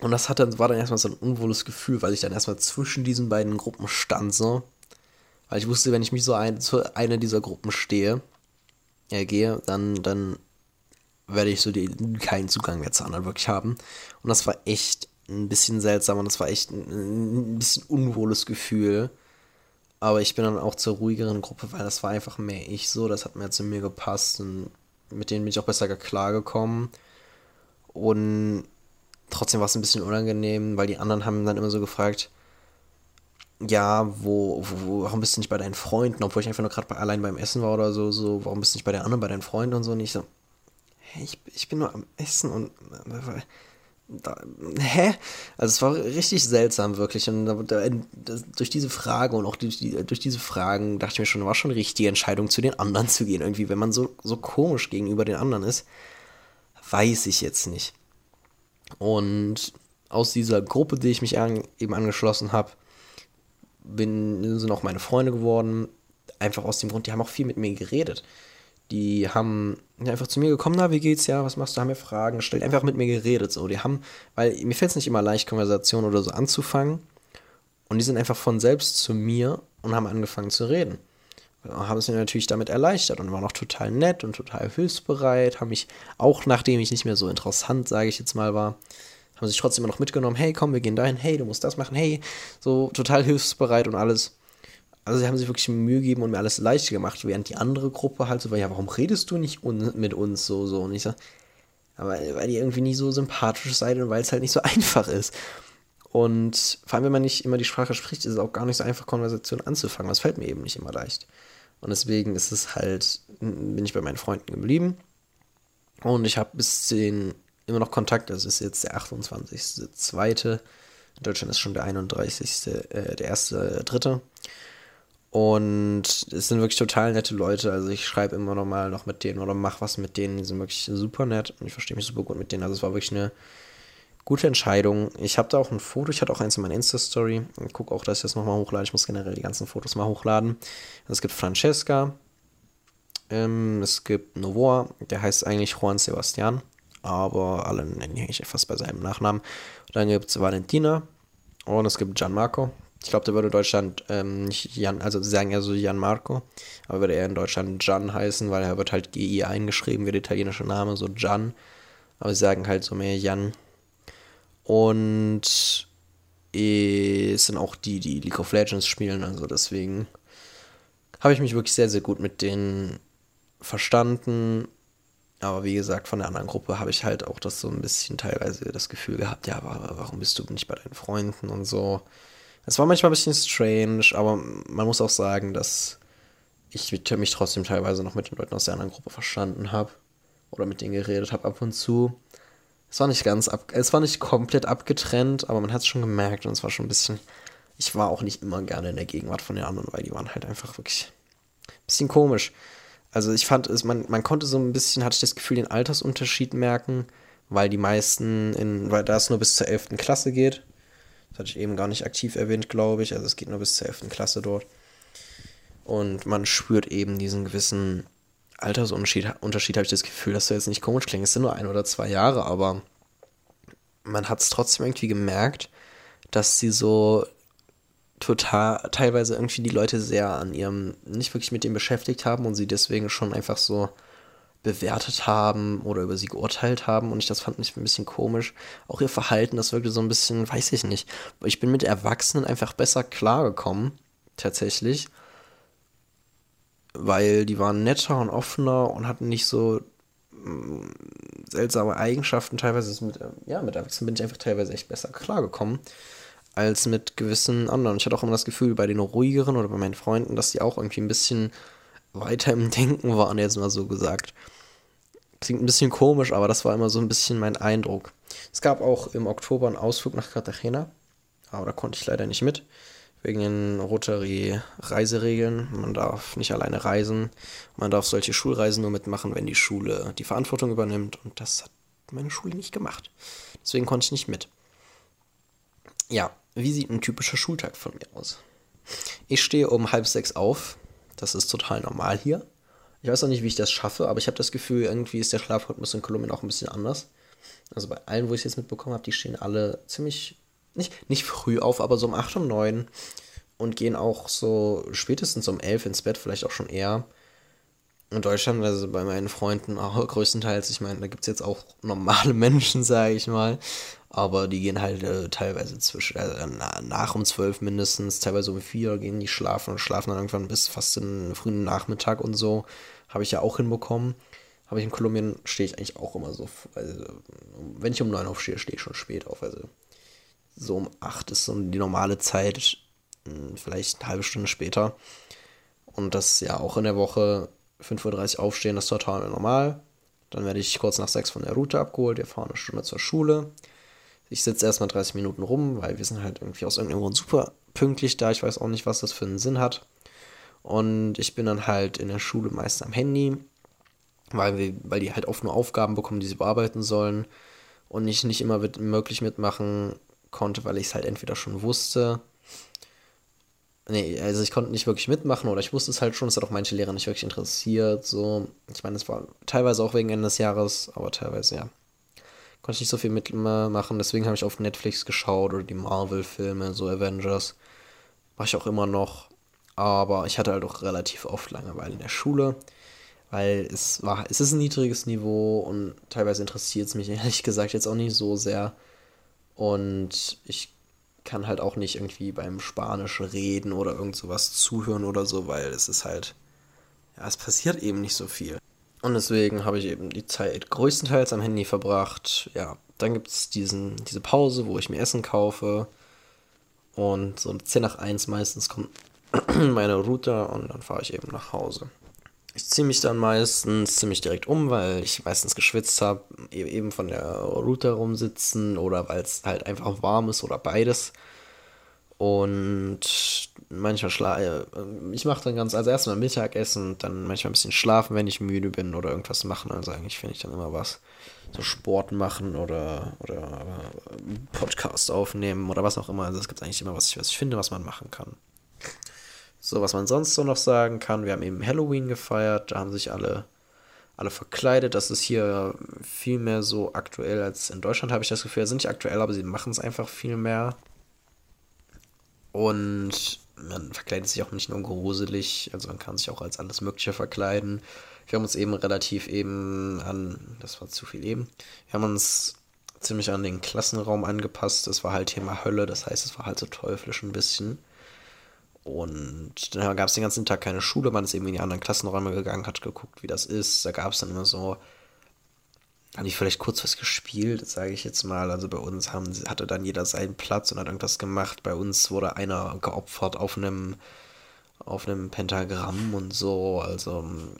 Und das hat dann, war dann erstmal so ein unwohles Gefühl, weil ich dann erstmal zwischen diesen beiden Gruppen stand, so. Weil ich wusste, wenn ich mich so ein, zu einer dieser Gruppen stehe, äh, gehe, dann, dann werde ich so die, keinen Zugang mehr zu anderen wirklich haben. Und das war echt ein bisschen seltsam und das war echt ein, ein bisschen unwohles Gefühl. Aber ich bin dann auch zur ruhigeren Gruppe, weil das war einfach mehr ich so, das hat mehr zu mir gepasst und mit denen bin ich auch besser klargekommen. Und trotzdem war es ein bisschen unangenehm, weil die anderen haben dann immer so gefragt, ja, wo, wo, warum bist du nicht bei deinen Freunden, obwohl ich einfach nur gerade allein beim Essen war oder so, so, warum bist du nicht bei der anderen, bei deinen Freunden und so, und ich so, hä, ich, ich bin nur am Essen und, da, hä? Also es war richtig seltsam, wirklich, und da, da, durch diese Frage und auch durch, die, durch diese Fragen dachte ich mir schon, war schon eine richtige Entscheidung, zu den anderen zu gehen, irgendwie, wenn man so, so komisch gegenüber den anderen ist, weiß ich jetzt nicht. Und aus dieser Gruppe, die ich mich an, eben angeschlossen habe, bin, sind auch meine Freunde geworden. Einfach aus dem Grund, die haben auch viel mit mir geredet. Die haben einfach zu mir gekommen, na, wie geht's ja, was machst du, haben mir Fragen gestellt, einfach mit mir geredet. So, die haben, weil mir fällt es nicht immer leicht, Konversationen oder so anzufangen. Und die sind einfach von selbst zu mir und haben angefangen zu reden. Haben es mir natürlich damit erleichtert und waren auch total nett und total hilfsbereit, haben mich, auch nachdem ich nicht mehr so interessant, sage ich jetzt mal, war, haben sich trotzdem immer noch mitgenommen, hey, komm, wir gehen dahin, hey, du musst das machen, hey, so total hilfsbereit und alles. Also sie haben sich wirklich Mühe gegeben und mir alles leicht gemacht, während die andere Gruppe halt so war, ja, warum redest du nicht un mit uns so, so? Und ich so, aber weil ihr irgendwie nicht so sympathisch seid und weil es halt nicht so einfach ist. Und vor allem, wenn man nicht immer die Sprache spricht, ist es auch gar nicht so einfach, Konversation anzufangen. Das fällt mir eben nicht immer leicht. Und deswegen ist es halt, bin ich bei meinen Freunden geblieben Und ich habe bis den immer noch Kontakt. Das ist jetzt der 28.2. In Deutschland ist schon der 31. Äh, der erste Dritte. Und es sind wirklich total nette Leute. Also ich schreibe immer noch mal noch mit denen oder mache was mit denen. Die sind wirklich super nett und ich verstehe mich super gut mit denen. Also es war wirklich eine gute Entscheidung. Ich habe da auch ein Foto. Ich hatte auch eins in meiner Insta-Story. Ich gucke auch, dass ich das nochmal hochlade. Ich muss generell die ganzen Fotos mal hochladen. Also es gibt Francesca. Ähm, es gibt Novoa. Der heißt eigentlich Juan Sebastian. Aber alle nennen ihn eigentlich fast bei seinem Nachnamen. Und dann gibt es Valentina. Und es gibt Gianmarco. Ich glaube, der würde Deutschland ähm, nicht Jan, also sagen ja so Gianmarco, aber würde er in Deutschland Gian heißen, weil er wird halt GI eingeschrieben wie der italienische Name, so Gian. Aber sie sagen halt so mehr Jan. Und es sind auch die, die League of Legends spielen, also deswegen habe ich mich wirklich sehr, sehr gut mit denen verstanden. Aber wie gesagt, von der anderen Gruppe habe ich halt auch das so ein bisschen teilweise das Gefühl gehabt, ja, warum bist du nicht bei deinen Freunden und so. Es war manchmal ein bisschen strange, aber man muss auch sagen, dass ich mich trotzdem teilweise noch mit den Leuten aus der anderen Gruppe verstanden habe oder mit denen geredet habe ab und zu. Es war nicht ganz ab, es war nicht komplett abgetrennt, aber man hat es schon gemerkt und es war schon ein bisschen. Ich war auch nicht immer gerne in der Gegenwart von den anderen, weil die waren halt einfach wirklich ein bisschen komisch. Also ich fand es, man, man konnte so ein bisschen, hatte ich das Gefühl, den Altersunterschied merken, weil die meisten in, weil da es nur bis zur 11. Klasse geht, hatte ich eben gar nicht aktiv erwähnt, glaube ich. Also es geht nur bis zur 11. Klasse dort. Und man spürt eben diesen gewissen Altersunterschied, Unterschied, habe ich das Gefühl, dass du jetzt nicht komisch klingt. Es sind nur ein oder zwei Jahre, aber man hat es trotzdem irgendwie gemerkt, dass sie so total, teilweise irgendwie die Leute sehr an ihrem, nicht wirklich mit dem beschäftigt haben und sie deswegen schon einfach so bewertet haben oder über sie geurteilt haben und ich das fand mich ein bisschen komisch. Auch ihr Verhalten, das wirkte so ein bisschen, weiß ich nicht. Ich bin mit Erwachsenen einfach besser klargekommen, tatsächlich. Weil die waren netter und offener und hatten nicht so mm, seltsame Eigenschaften. Teilweise mit, ja, mit Erwachsenen bin ich einfach teilweise echt besser klargekommen als mit gewissen anderen. Ich hatte auch immer das Gefühl, bei den ruhigeren oder bei meinen Freunden, dass die auch irgendwie ein bisschen weiter im Denken waren, jetzt mal so gesagt. Klingt ein bisschen komisch, aber das war immer so ein bisschen mein Eindruck. Es gab auch im Oktober einen Ausflug nach Cartagena, aber da konnte ich leider nicht mit, wegen den Rotary-Reiseregeln. Man darf nicht alleine reisen. Man darf solche Schulreisen nur mitmachen, wenn die Schule die Verantwortung übernimmt. Und das hat meine Schule nicht gemacht. Deswegen konnte ich nicht mit. Ja, wie sieht ein typischer Schultag von mir aus? Ich stehe um halb sechs auf, das ist total normal hier. Ich weiß auch nicht, wie ich das schaffe, aber ich habe das Gefühl, irgendwie ist der Schlafrhythmus in Kolumbien auch ein bisschen anders. Also bei allen, wo ich es jetzt mitbekommen habe, die stehen alle ziemlich, nicht, nicht früh auf, aber so um 8, um 9 und gehen auch so spätestens um 11 ins Bett, vielleicht auch schon eher. In Deutschland, also bei meinen Freunden auch größtenteils, ich meine, da gibt es jetzt auch normale Menschen, sage ich mal, aber die gehen halt äh, teilweise zwischen, äh, nach um zwölf mindestens, teilweise um vier gehen die schlafen und schlafen dann irgendwann bis fast den frühen Nachmittag und so. Habe ich ja auch hinbekommen. Habe ich in Kolumbien, stehe ich eigentlich auch immer so, also, wenn ich um neun aufstehe, stehe ich schon spät auf. Also so um acht ist so die normale Zeit, hm, vielleicht eine halbe Stunde später. Und das ja auch in der Woche 5.30 Uhr aufstehen, das ist total normal. Dann werde ich kurz nach sechs von der Route abgeholt. Wir fahren eine Stunde zur Schule. Ich sitze erstmal 30 Minuten rum, weil wir sind halt irgendwie aus irgendeinem Grund super pünktlich da. Ich weiß auch nicht, was das für einen Sinn hat. Und ich bin dann halt in der Schule meist am Handy, weil, wir, weil die halt oft nur Aufgaben bekommen, die sie bearbeiten sollen. Und ich nicht immer mit, möglich mitmachen konnte, weil ich es halt entweder schon wusste. Nee, also ich konnte nicht wirklich mitmachen oder ich wusste es halt schon, es hat auch manche Lehrer nicht wirklich interessiert. So, ich meine, es war teilweise auch wegen Ende des Jahres, aber teilweise ja konnte ich nicht so viel mitmachen. Deswegen habe ich auf Netflix geschaut oder die Marvel-Filme, so Avengers. Mache ich auch immer noch. Aber ich hatte halt auch relativ oft Langeweile in der Schule, weil es war, es ist ein niedriges Niveau und teilweise interessiert es mich ehrlich gesagt jetzt auch nicht so sehr. Und ich kann halt auch nicht irgendwie beim Spanisch reden oder irgend sowas zuhören oder so, weil es ist halt, ja, es passiert eben nicht so viel. Und deswegen habe ich eben die Zeit größtenteils am Handy verbracht. Ja, dann gibt es diese Pause, wo ich mir Essen kaufe. Und so 10 nach 1 meistens kommt meine Route und dann fahre ich eben nach Hause. Ich ziehe mich dann meistens ziemlich direkt um, weil ich meistens geschwitzt habe, e-, eben von der Route rumsitzen oder weil es halt einfach warm ist oder beides. Und manchmal schlafe äh, ich mache dann ganz, also erstmal Mittagessen dann manchmal ein bisschen schlafen, wenn ich müde bin oder irgendwas machen. Also eigentlich finde ich dann immer was. So Sport machen oder, oder äh, Podcast aufnehmen oder was auch immer. Also es gibt eigentlich immer was ich, was ich finde, was man machen kann. So, was man sonst so noch sagen kann, wir haben eben Halloween gefeiert, da haben sich alle, alle verkleidet. Das ist hier viel mehr so aktuell als in Deutschland, habe ich das Gefühl. Sind nicht aktuell, aber sie machen es einfach viel mehr. Und man verkleidet sich auch nicht nur gruselig, also man kann sich auch als alles Mögliche verkleiden. Wir haben uns eben relativ eben an, das war zu viel eben, wir haben uns ziemlich an den Klassenraum angepasst. Das war halt Thema Hölle, das heißt, es war halt so teuflisch ein bisschen. Und dann gab es den ganzen Tag keine Schule, man ist eben in die anderen Klassenräume gegangen, hat geguckt, wie das ist. Da gab es dann immer so haben die vielleicht kurz was gespielt, sage ich jetzt mal. Also bei uns haben, hatte dann jeder seinen Platz und hat irgendwas gemacht. Bei uns wurde einer geopfert auf einem, auf einem Pentagramm und so. Also hm,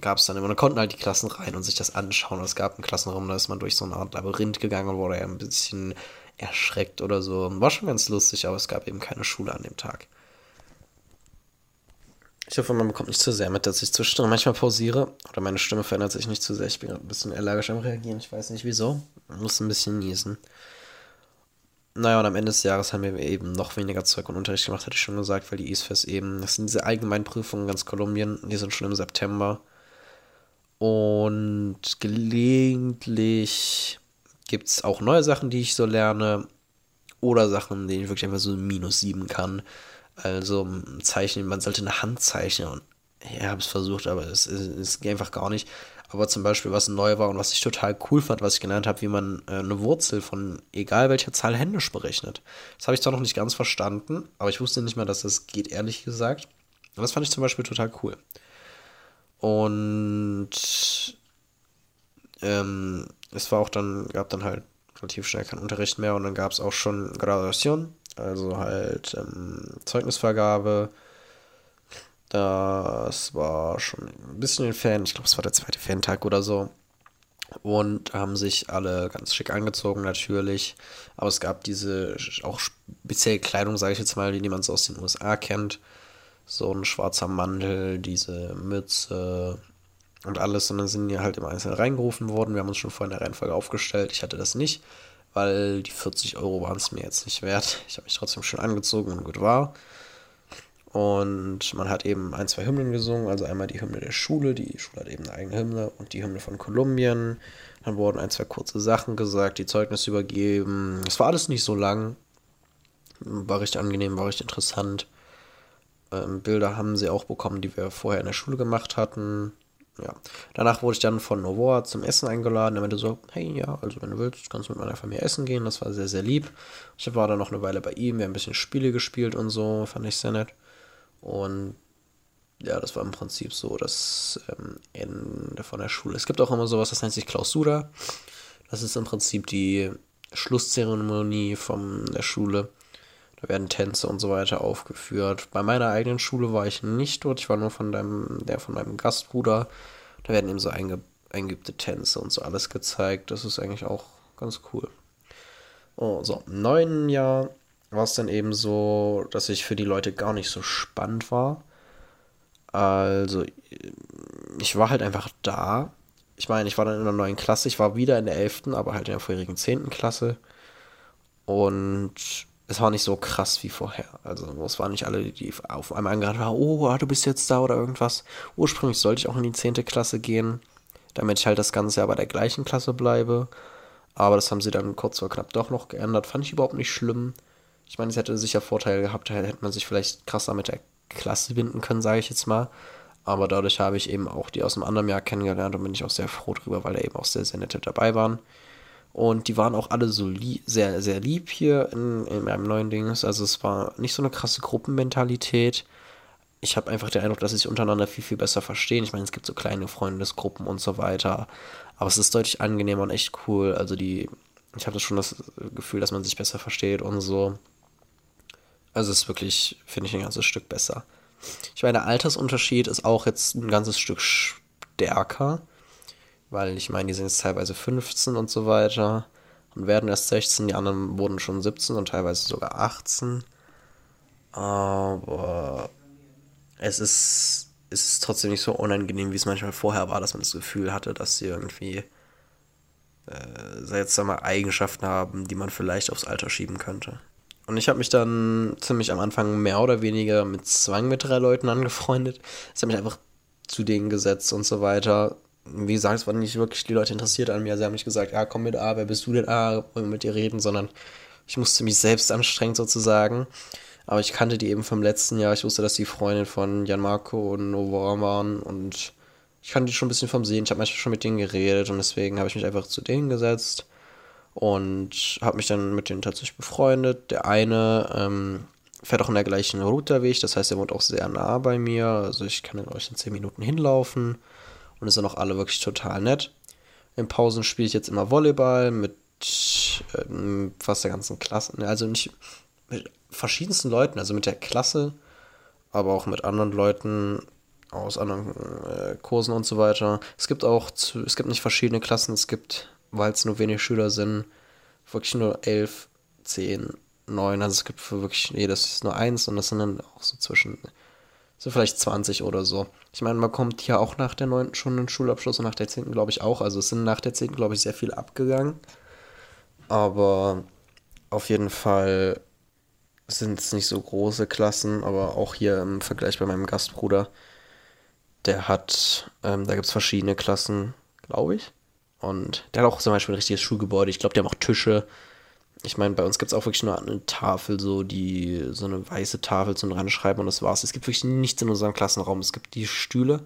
gab es dann immer, da konnten halt die Klassen rein und sich das anschauen. Es gab einen Klassenraum, da ist man durch so eine Art Labyrinth gegangen und wurde ja ein bisschen erschreckt oder so. War schon ganz lustig, aber es gab eben keine Schule an dem Tag. Ich hoffe, man bekommt nicht zu sehr mit, dass ich zwischendrin manchmal pausiere. Oder meine Stimme verändert sich nicht zu sehr. Ich bin ein bisschen allergisch am Reagieren. Ich weiß nicht wieso. Man muss ein bisschen niesen. Naja, und am Ende des Jahres haben wir eben noch weniger Zeug und Unterricht gemacht, hatte ich schon gesagt, weil die ISFES eben, das sind diese Allgemeinprüfungen in ganz Kolumbien, die sind schon im September. Und gelegentlich gibt es auch neue Sachen, die ich so lerne. Oder Sachen, die ich wirklich einfach so minus sieben kann. Also zeichnen, man sollte eine Hand zeichnen. Und ich habe es versucht, aber es, es, geht einfach gar nicht. Aber zum Beispiel, was neu war und was ich total cool fand, was ich gelernt habe, wie man äh, eine Wurzel von egal welcher Zahl händisch berechnet. Das habe ich zwar noch nicht ganz verstanden, aber ich wusste nicht mal, dass das geht, ehrlich gesagt. Und das fand ich zum Beispiel total cool. Und ähm, es war auch dann, gab dann halt relativ schnell keinen Unterricht mehr und dann gab es auch schon Graduation also halt ähm, Zeugnisvergabe. Das war schon ein bisschen entfernt. Ich glaube, es war der zweite Fantag oder so. Und haben sich alle ganz schick angezogen, natürlich. Aber es gab diese auch spezielle Kleidung, sage ich jetzt mal, die man so aus den USA kennt. So ein schwarzer Mantel, diese Mütze und alles. Und dann sind die halt im Einzelnen reingerufen worden. Wir haben uns schon vorhin in der Reihenfolge aufgestellt. Ich hatte das nicht weil die 40 Euro waren es mir jetzt nicht wert. Ich habe mich trotzdem schön angezogen und gut war. Und man hat eben ein, zwei Hymnen gesungen, also einmal die Hymne der Schule, die Schule hat eben eine eigene Hymne und die Hymne von Kolumbien. Dann wurden ein, zwei kurze Sachen gesagt, die Zeugnisse übergeben. Es war alles nicht so lang. War recht angenehm, war recht interessant. Ähm, Bilder haben sie auch bekommen, die wir vorher in der Schule gemacht hatten ja. Danach wurde ich dann von Novoa zum Essen eingeladen. Er meinte so, hey, ja, also wenn du willst, kannst du mit meiner Familie essen gehen. Das war sehr, sehr lieb. Ich war dann noch eine Weile bei ihm. Wir haben ein bisschen Spiele gespielt und so. Fand ich sehr nett. Und ja, das war im Prinzip so das ähm, Ende von der Schule. Es gibt auch immer sowas, das nennt sich Klausura. Das ist im Prinzip die Schlusszeremonie von der Schule. Da werden Tänze und so weiter aufgeführt. Bei meiner eigenen Schule war ich nicht dort. Ich war nur von deinem, der von meinem Gastbruder. Da werden eben so einge, eingeübte Tänze und so alles gezeigt. Das ist eigentlich auch ganz cool. Oh, so, im neuen Jahr war es dann eben so, dass ich für die Leute gar nicht so spannend war. Also, ich war halt einfach da. Ich meine, ich war dann in der neuen Klasse. Ich war wieder in der 11., aber halt in der vorherigen 10. Klasse. Und es war nicht so krass wie vorher. Also es waren nicht alle, die auf einmal angehört haben, oh, ah, du bist jetzt da oder irgendwas. Ursprünglich sollte ich auch in die 10. Klasse gehen, damit ich halt das ganze Jahr bei der gleichen Klasse bleibe. Aber das haben sie dann kurz vor knapp doch noch geändert. Fand ich überhaupt nicht schlimm. Ich meine, es hätte sicher Vorteile gehabt, hätte man sich vielleicht krasser mit der Klasse binden können, sage ich jetzt mal. Aber dadurch habe ich eben auch die aus einem anderen Jahr kennengelernt und bin ich auch sehr froh drüber, weil da eben auch sehr, sehr nette dabei waren. Und die waren auch alle so sehr, sehr lieb hier in, in meinem neuen Dings. Also es war nicht so eine krasse Gruppenmentalität. Ich habe einfach den Eindruck, dass sie sich untereinander viel, viel besser verstehen. Ich meine, es gibt so kleine Freundesgruppen und so weiter. Aber es ist deutlich angenehmer und echt cool. Also die, ich habe schon das Gefühl, dass man sich besser versteht und so. Also es ist wirklich, finde ich, ein ganzes Stück besser. Ich meine, der Altersunterschied ist auch jetzt ein ganzes Stück stärker, weil ich meine, die sind jetzt teilweise 15 und so weiter und werden erst 16, die anderen wurden schon 17 und teilweise sogar 18. Aber es ist, es ist trotzdem nicht so unangenehm, wie es manchmal vorher war, dass man das Gefühl hatte, dass sie irgendwie äh, seltsame Eigenschaften haben, die man vielleicht aufs Alter schieben könnte. Und ich habe mich dann ziemlich am Anfang mehr oder weniger mit Zwang mit drei Leuten angefreundet. Ich habe mich einfach zu denen gesetzt und so weiter wie gesagt, es waren nicht wirklich die Leute interessiert an mir. Sie haben nicht gesagt, ja, komm mit A, wer bist du denn A, wollen wir mit dir reden, sondern ich musste mich selbst anstrengen sozusagen. Aber ich kannte die eben vom letzten Jahr. Ich wusste, dass die Freundin von Jan Marco und Novora waren und ich kannte die schon ein bisschen vom Sehen. Ich habe manchmal schon mit denen geredet und deswegen habe ich mich einfach zu denen gesetzt und habe mich dann mit denen tatsächlich befreundet. Der eine ähm, fährt auch in der gleichen Route wie ich, das heißt, er wohnt auch sehr nah bei mir. Also ich kann, glaube ich, in 10 Minuten hinlaufen und es sind auch alle wirklich total nett. In Pausen spiele ich jetzt immer Volleyball mit äh, fast der ganzen Klasse. Ne, also nicht mit verschiedensten Leuten, also mit der Klasse, aber auch mit anderen Leuten aus anderen äh, Kursen und so weiter. Es gibt auch, zu, es gibt nicht verschiedene Klassen, es gibt, weil es nur wenige Schüler sind, wirklich nur elf, zehn, neun. Also es gibt für wirklich, nee, das ist nur eins und das sind dann auch so zwischen so vielleicht 20 oder so. Ich meine, man kommt ja auch nach der 9. schon einen Schulabschluss und nach der 10. glaube ich auch. Also es sind nach der 10. glaube ich sehr viel abgegangen. Aber auf jeden Fall sind es nicht so große Klassen, aber auch hier im Vergleich bei meinem Gastbruder, der hat, ähm, da gibt es verschiedene Klassen, glaube ich. Und der hat auch zum Beispiel ein richtiges Schulgebäude. Ich glaube, die haben auch Tische ich meine, bei uns gibt es auch wirklich nur eine Tafel, so die, so eine weiße Tafel zum Ranschreiben und das war's. Es gibt wirklich nichts in unserem Klassenraum. Es gibt die Stühle,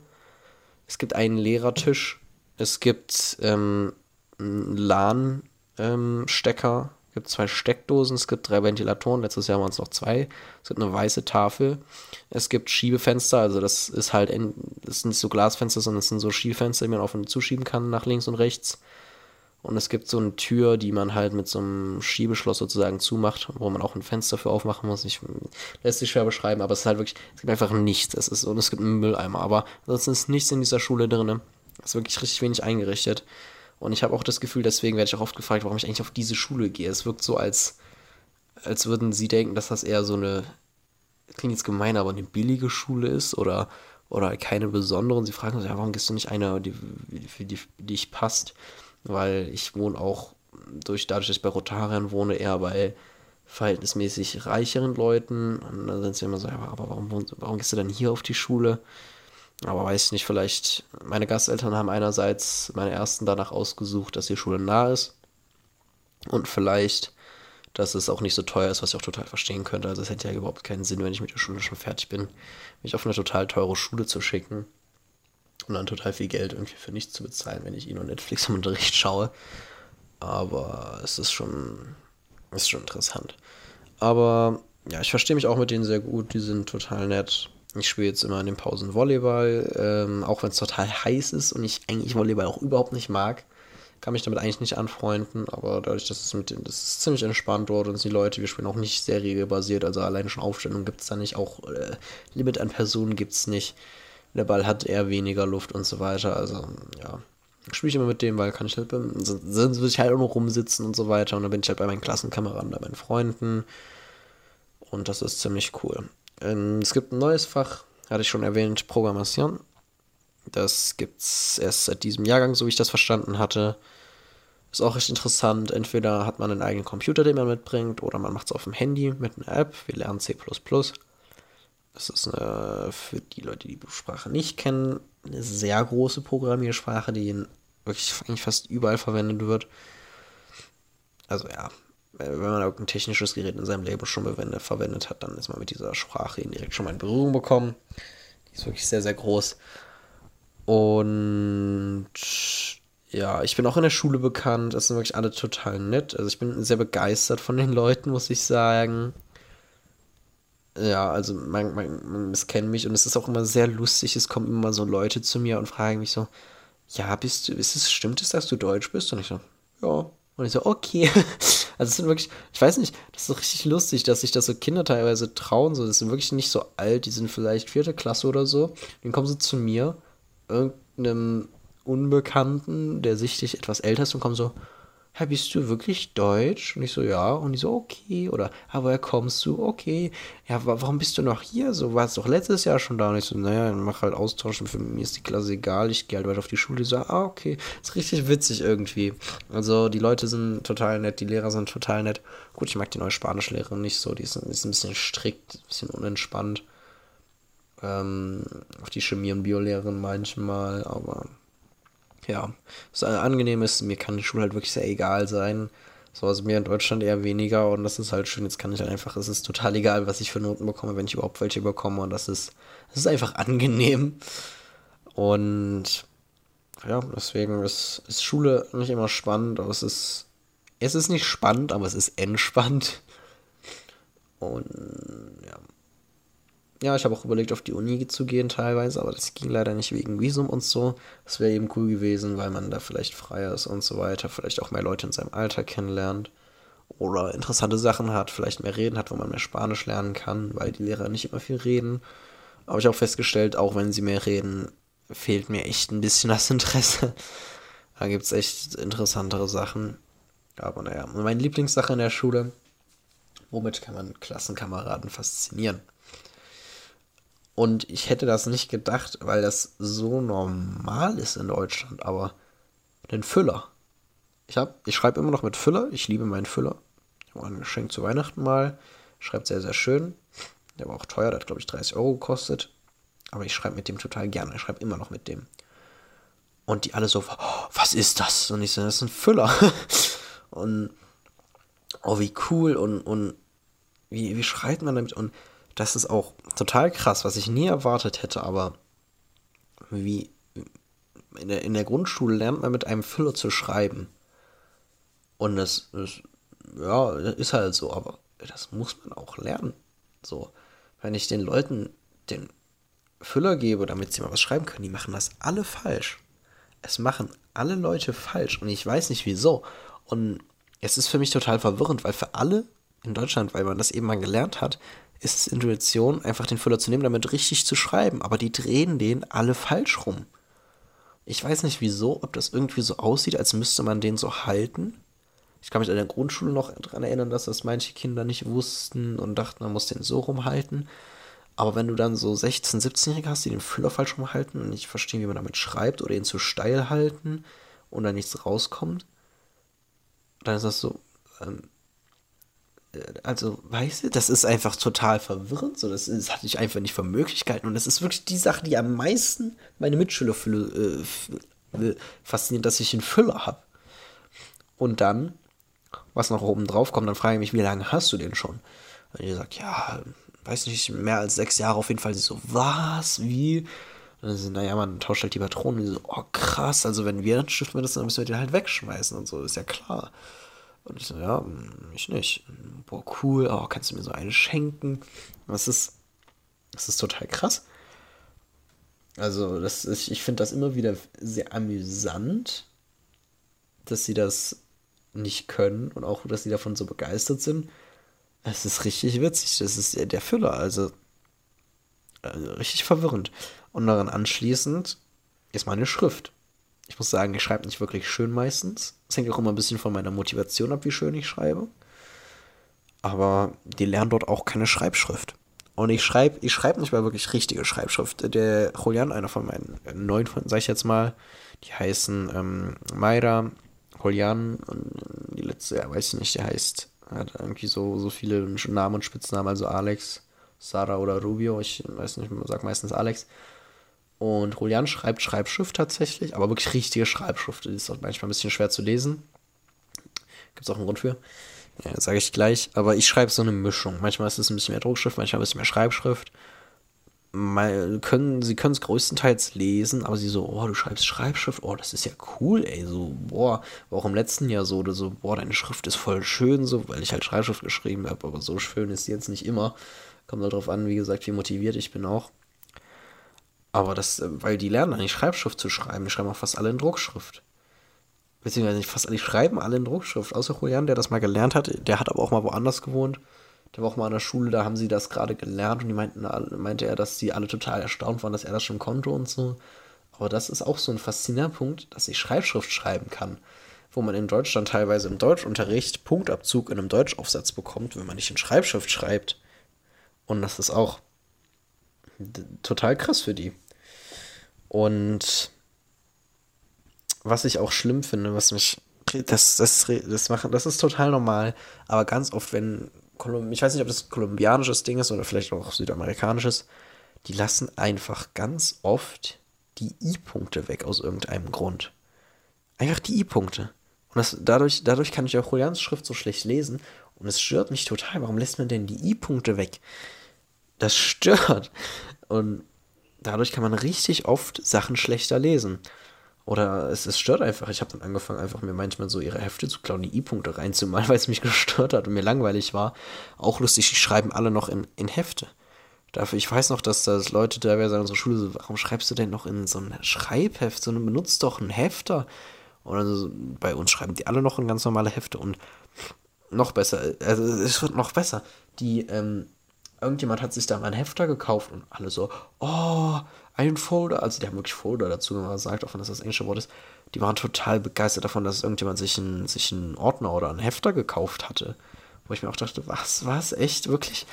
es gibt einen Lehrertisch, es gibt ähm, einen LAN-Stecker, ähm, es gibt zwei Steckdosen, es gibt drei Ventilatoren, letztes Jahr waren es noch zwei, es gibt eine weiße Tafel, es gibt Schiebefenster, also das ist halt, das sind nicht so Glasfenster, sondern es sind so Schiebefenster, die man auf und zuschieben kann nach links und rechts. Und es gibt so eine Tür, die man halt mit so einem Schiebeschloss sozusagen zumacht, wo man auch ein Fenster für aufmachen muss. Ich, lässt sich schwer beschreiben, aber es ist halt wirklich, es gibt einfach nichts. Es ist, und es gibt einen Mülleimer, aber ansonsten ist nichts in dieser Schule drin. Es ist wirklich richtig wenig eingerichtet. Und ich habe auch das Gefühl, deswegen werde ich auch oft gefragt, warum ich eigentlich auf diese Schule gehe. Es wirkt so, als, als würden sie denken, dass das eher so eine, klingt jetzt gemein, aber eine billige Schule ist oder, oder keine besondere. Und sie fragen sich, ja, warum gehst du nicht eine, die, für die, die dich passt? Weil ich wohne auch durch dadurch, dass ich bei Rotariern wohne, eher bei verhältnismäßig reicheren Leuten. Und dann sind sie immer so, ja, aber warum, warum gehst du denn hier auf die Schule? Aber weiß ich nicht, vielleicht, meine Gasteltern haben einerseits meine ersten danach ausgesucht, dass die Schule nah ist. Und vielleicht, dass es auch nicht so teuer ist, was ich auch total verstehen könnte. Also es hätte ja überhaupt keinen Sinn, wenn ich mit der Schule schon fertig bin, mich auf eine total teure Schule zu schicken und dann total viel Geld irgendwie für nichts zu bezahlen, wenn ich ihn eh und Netflix im Unterricht schaue. Aber es ist schon, ist schon interessant. Aber ja, ich verstehe mich auch mit denen sehr gut. Die sind total nett. Ich spiele jetzt immer in den Pausen Volleyball, ähm, auch wenn es total heiß ist und ich eigentlich Volleyball auch überhaupt nicht mag. Kann mich damit eigentlich nicht anfreunden, aber dadurch, dass es mit denen, das ist ziemlich entspannt dort und die Leute, wir spielen auch nicht sehr regelbasiert, also alleine schon Aufstellung gibt es da nicht, auch äh, Limit an Personen gibt es nicht der Ball hat eher weniger Luft und so weiter. Also, ja. Spiele ich immer mit dem, weil kann ich halt, sonst würde ich halt auch noch rumsitzen und so weiter. Und dann bin ich halt bei meinen Klassenkameraden, bei meinen Freunden. Und das ist ziemlich cool. Ähm, es gibt ein neues Fach, hatte ich schon erwähnt, Programmation. Das gibt es erst seit diesem Jahrgang, so wie ich das verstanden hatte. Ist auch recht interessant. Entweder hat man einen eigenen Computer, den man mitbringt, oder man macht es auf dem Handy mit einer App. Wir lernen C. Das ist eine, für die Leute, die die Sprache nicht kennen, eine sehr große Programmiersprache, die in wirklich eigentlich fast überall verwendet wird. Also ja, wenn man irgendein technisches Gerät in seinem Leben schon verwendet hat, dann ist man mit dieser Sprache indirekt schon mal in Berührung bekommen. Die ist wirklich sehr, sehr groß. Und ja, ich bin auch in der Schule bekannt. Das sind wirklich alle total nett. Also ich bin sehr begeistert von den Leuten, muss ich sagen. Ja, also man, man, man kennt mich und es ist auch immer sehr lustig. Es kommen immer so Leute zu mir und fragen mich so, ja, bist du, ist es, stimmt es, dass du Deutsch bist? Und ich so, ja. Und ich so, okay. Also es sind wirklich, ich weiß nicht, das ist richtig lustig, dass sich das so Kinder teilweise trauen. So, das sind wirklich nicht so alt, die sind vielleicht vierte Klasse oder so. Dann kommen sie zu mir, irgendeinem Unbekannten, der sichtlich etwas älter ist und kommen so, ja, bist du wirklich deutsch? Und ich so, ja. Und die so, okay. Oder, ah, woher kommst du? Okay. Ja, warum bist du noch hier? So, warst doch letztes Jahr schon da. Und ich so, naja, mach halt austauschen. Für mich ist die Klasse egal. Ich gehe halt weiter auf die Schule. Die so, ah, okay. Ist richtig witzig irgendwie. Also, die Leute sind total nett. Die Lehrer sind total nett. Gut, ich mag die neue Spanischlehrerin nicht so. Die ist, ist ein bisschen strikt, ein bisschen unentspannt. Ähm, auch die Chemie- und Biolehrerin manchmal. Aber ja, das angenehm ist, mir kann die Schule halt wirklich sehr egal sein. So, also mir in Deutschland eher weniger und das ist halt schön. Jetzt kann ich halt einfach, es ist total egal, was ich für Noten bekomme, wenn ich überhaupt welche bekomme und das ist, das ist einfach angenehm. Und ja, deswegen ist, ist Schule nicht immer spannend, aber es ist, es ist nicht spannend, aber es ist entspannt. Und ja, ich habe auch überlegt, auf die Uni zu gehen teilweise, aber das ging leider nicht wegen Visum und so. Das wäre eben cool gewesen, weil man da vielleicht freier ist und so weiter, vielleicht auch mehr Leute in seinem Alter kennenlernt oder interessante Sachen hat, vielleicht mehr reden hat, wo man mehr Spanisch lernen kann, weil die Lehrer nicht immer viel reden. Aber ich habe auch festgestellt, auch wenn sie mehr reden, fehlt mir echt ein bisschen das Interesse. Da gibt es echt interessantere Sachen. Aber naja, meine Lieblingssache in der Schule, womit kann man Klassenkameraden faszinieren? Und ich hätte das nicht gedacht, weil das so normal ist in Deutschland, aber den Füller. Ich, ich schreibe immer noch mit Füller. Ich liebe meinen Füller. Ich habe ein Geschenk zu Weihnachten mal. Schreibt sehr, sehr schön. Der war auch teuer, der hat, glaube ich, 30 Euro gekostet. Aber ich schreibe mit dem total gerne. Ich schreibe immer noch mit dem. Und die alle so, oh, was ist das? Und ich so, das ist ein Füller. und oh, wie cool und, und wie, wie schreibt man damit? Und das ist auch total krass, was ich nie erwartet hätte, aber wie in der, in der Grundschule lernt man mit einem Füller zu schreiben. Und das ist, ja, ist halt so, aber das muss man auch lernen. So, wenn ich den Leuten den Füller gebe, damit sie mal was schreiben können, die machen das alle falsch. Es machen alle Leute falsch und ich weiß nicht wieso. Und es ist für mich total verwirrend, weil für alle in Deutschland, weil man das eben mal gelernt hat, ist es Intuition, einfach den Füller zu nehmen, damit richtig zu schreiben. Aber die drehen den alle falsch rum. Ich weiß nicht wieso, ob das irgendwie so aussieht, als müsste man den so halten. Ich kann mich an der Grundschule noch daran erinnern, dass das manche Kinder nicht wussten und dachten, man muss den so rumhalten. Aber wenn du dann so 16-, 17-Jährige hast, die den Füller falsch rumhalten und nicht verstehen, wie man damit schreibt oder ihn zu steil halten und dann nichts rauskommt, dann ist das so, ähm, also, weißt du, das ist einfach total verwirrend. So, das, das hatte ich einfach nicht für Möglichkeiten. Und das ist wirklich die Sache, die am meisten meine Mitschüler äh, fasziniert, dass ich einen Füller habe. Und dann, was noch oben drauf kommt, dann frage ich mich, wie lange hast du den schon? Und die sagt, ja, weiß nicht, mehr als sechs Jahre auf jeden Fall. Sie so, was? Wie? Und dann sind, naja, man tauscht halt die Patronen. Und die so, oh krass, also wenn wir dann stiften dann müssen wir den halt wegschmeißen und so, ist ja klar. Und ich so, ja, ich nicht. Boah, cool, oh, kannst du mir so eine schenken? Das ist, das ist total krass. Also, das ist, ich finde das immer wieder sehr amüsant, dass sie das nicht können und auch, dass sie davon so begeistert sind. Es ist richtig witzig. Das ist der Füller, also, also richtig verwirrend. Und daran anschließend ist meine Schrift ich muss sagen, ich schreibe nicht wirklich schön meistens. Es hängt auch immer ein bisschen von meiner Motivation ab, wie schön ich schreibe. Aber die lernen dort auch keine Schreibschrift. Und ich schreibe ich schreib nicht mal wirklich richtige Schreibschrift. Der Julian, einer von meinen neuen Freunden, sag ich jetzt mal, die heißen ähm, Mayra, Julian und die letzte, ja, weiß ich nicht, der heißt, hat irgendwie so, so viele Namen und Spitznamen, also Alex, Sarah oder Rubio, ich weiß nicht, man sagt meistens Alex. Und Julian schreibt Schreibschrift tatsächlich, aber wirklich richtige Schreibschrift. Die ist auch manchmal ein bisschen schwer zu lesen. Gibt es auch einen Grund für. Ja, sage ich gleich. Aber ich schreibe so eine Mischung. Manchmal ist es ein bisschen mehr Druckschrift, manchmal ein bisschen mehr Schreibschrift. Mal können, sie können es größtenteils lesen, aber sie so, oh, du schreibst Schreibschrift, oh, das ist ja cool, ey, so, boah, war auch im letzten Jahr so, oder so, boah, deine Schrift ist voll schön, so, weil ich halt Schreibschrift geschrieben habe, aber so schön ist sie jetzt nicht immer. Kommt halt darauf an, wie gesagt, wie motiviert ich bin auch. Aber das, äh, weil die lernen eigentlich Schreibschrift zu schreiben. Die schreiben auch fast alle in Druckschrift. beziehungsweise nicht fast alle, die schreiben alle in Druckschrift, außer Julian, der das mal gelernt hat. Der hat aber auch mal woanders gewohnt. Der war auch mal an der Schule, da haben sie das gerade gelernt und die meinten, meinte er, dass sie alle total erstaunt waren, dass er das schon konnte und so. Aber das ist auch so ein faszinierender Punkt, dass ich Schreibschrift schreiben kann. Wo man in Deutschland teilweise im Deutschunterricht Punktabzug in einem Deutschaufsatz bekommt, wenn man nicht in Schreibschrift schreibt. Und das ist auch total krass für die. Und was ich auch schlimm finde, was mich. Das, das, das, machen, das ist total normal, aber ganz oft, wenn. Ich weiß nicht, ob das kolumbianisches Ding ist oder vielleicht auch südamerikanisches, die lassen einfach ganz oft die I-Punkte weg aus irgendeinem Grund. Einfach die I-Punkte. Und das, dadurch, dadurch kann ich auch Julians Schrift so schlecht lesen. Und es stört mich total. Warum lässt man denn die I-Punkte weg? Das stört. Und dadurch kann man richtig oft Sachen schlechter lesen. Oder es, es stört einfach. Ich habe dann angefangen, einfach mir manchmal so ihre Hefte zu klauen, die I-Punkte reinzumalen, weil es mich gestört hat und mir langweilig war. Auch lustig, die schreiben alle noch in, in Hefte. Dafür, ich weiß noch, dass das Leute teilweise an unserer Schule so, warum schreibst du denn noch in so ein Schreibheft, sondern benutzt doch einen Hefter. Oder so, bei uns schreiben die alle noch in ganz normale Hefte und noch besser, also es wird noch besser. Die, ähm, irgendjemand hat sich da mal ein Hefter gekauft und alle so, oh, ein Folder. Also die haben wirklich Folder dazu gesagt, auch wenn das das englische Wort ist. Die waren total begeistert davon, dass irgendjemand sich einen, sich einen Ordner oder einen Hefter gekauft hatte. Wo ich mir auch dachte, was, was, echt, wirklich?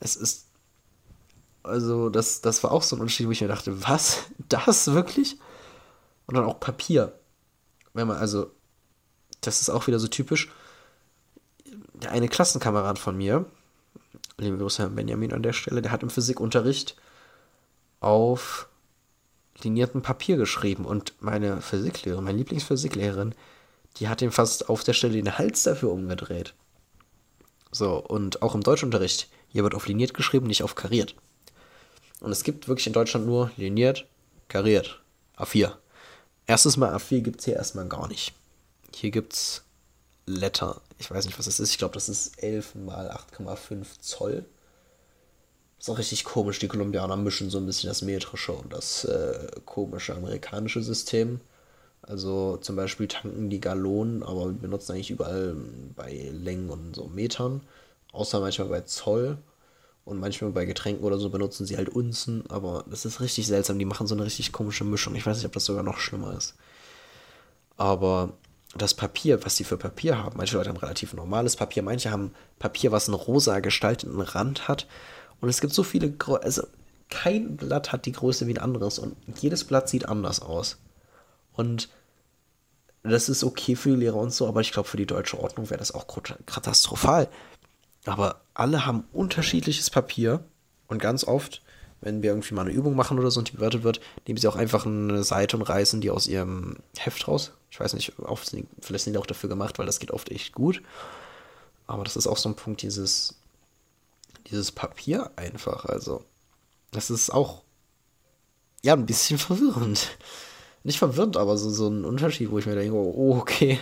Es ist, also das, das war auch so ein Unterschied, wo ich mir dachte, was, das wirklich? Und dann auch Papier. Wenn man, also, das ist auch wieder so typisch. Der eine Klassenkamerad von mir, liebe Grüße Herrn Benjamin an der Stelle, der hat im Physikunterricht auf liniertem Papier geschrieben und meine Physiklehrerin, meine Lieblingsphysiklehrerin, die hat ihm fast auf der Stelle den Hals dafür umgedreht. So, und auch im Deutschunterricht, hier wird auf liniert geschrieben, nicht auf kariert. Und es gibt wirklich in Deutschland nur liniert, kariert, A4. Erstes Mal A4 gibt es hier erstmal gar nicht. Hier gibt es Letter. Ich weiß nicht, was das ist. Ich glaube, das ist 11 mal 8,5 Zoll. Ist auch richtig komisch. Die Kolumbianer mischen so ein bisschen das metrische und das äh, komische amerikanische System. Also zum Beispiel tanken die Gallonen, aber benutzen eigentlich überall bei Längen und so Metern. Außer manchmal bei Zoll. Und manchmal bei Getränken oder so benutzen sie halt Unzen. Aber das ist richtig seltsam. Die machen so eine richtig komische Mischung. Ich weiß nicht, ob das sogar noch schlimmer ist. Aber das Papier, was sie für Papier haben, manche Leute haben relativ normales Papier, manche haben Papier, was einen rosa gestalteten Rand hat. Und es gibt so viele, also kein Blatt hat die Größe wie ein anderes und jedes Blatt sieht anders aus. Und das ist okay für die Lehrer und so, aber ich glaube, für die deutsche Ordnung wäre das auch katastrophal. Aber alle haben unterschiedliches Papier und ganz oft, wenn wir irgendwie mal eine Übung machen oder so und die bewertet wird, nehmen sie auch einfach eine Seite und reißen die aus ihrem Heft raus. Ich weiß nicht, vielleicht sind die auch dafür gemacht, weil das geht oft echt gut. Aber das ist auch so ein Punkt, dieses dieses Papier einfach. Also, das ist auch, ja, ein bisschen verwirrend. Nicht verwirrend, aber so, so ein Unterschied, wo ich mir denke, oh, okay.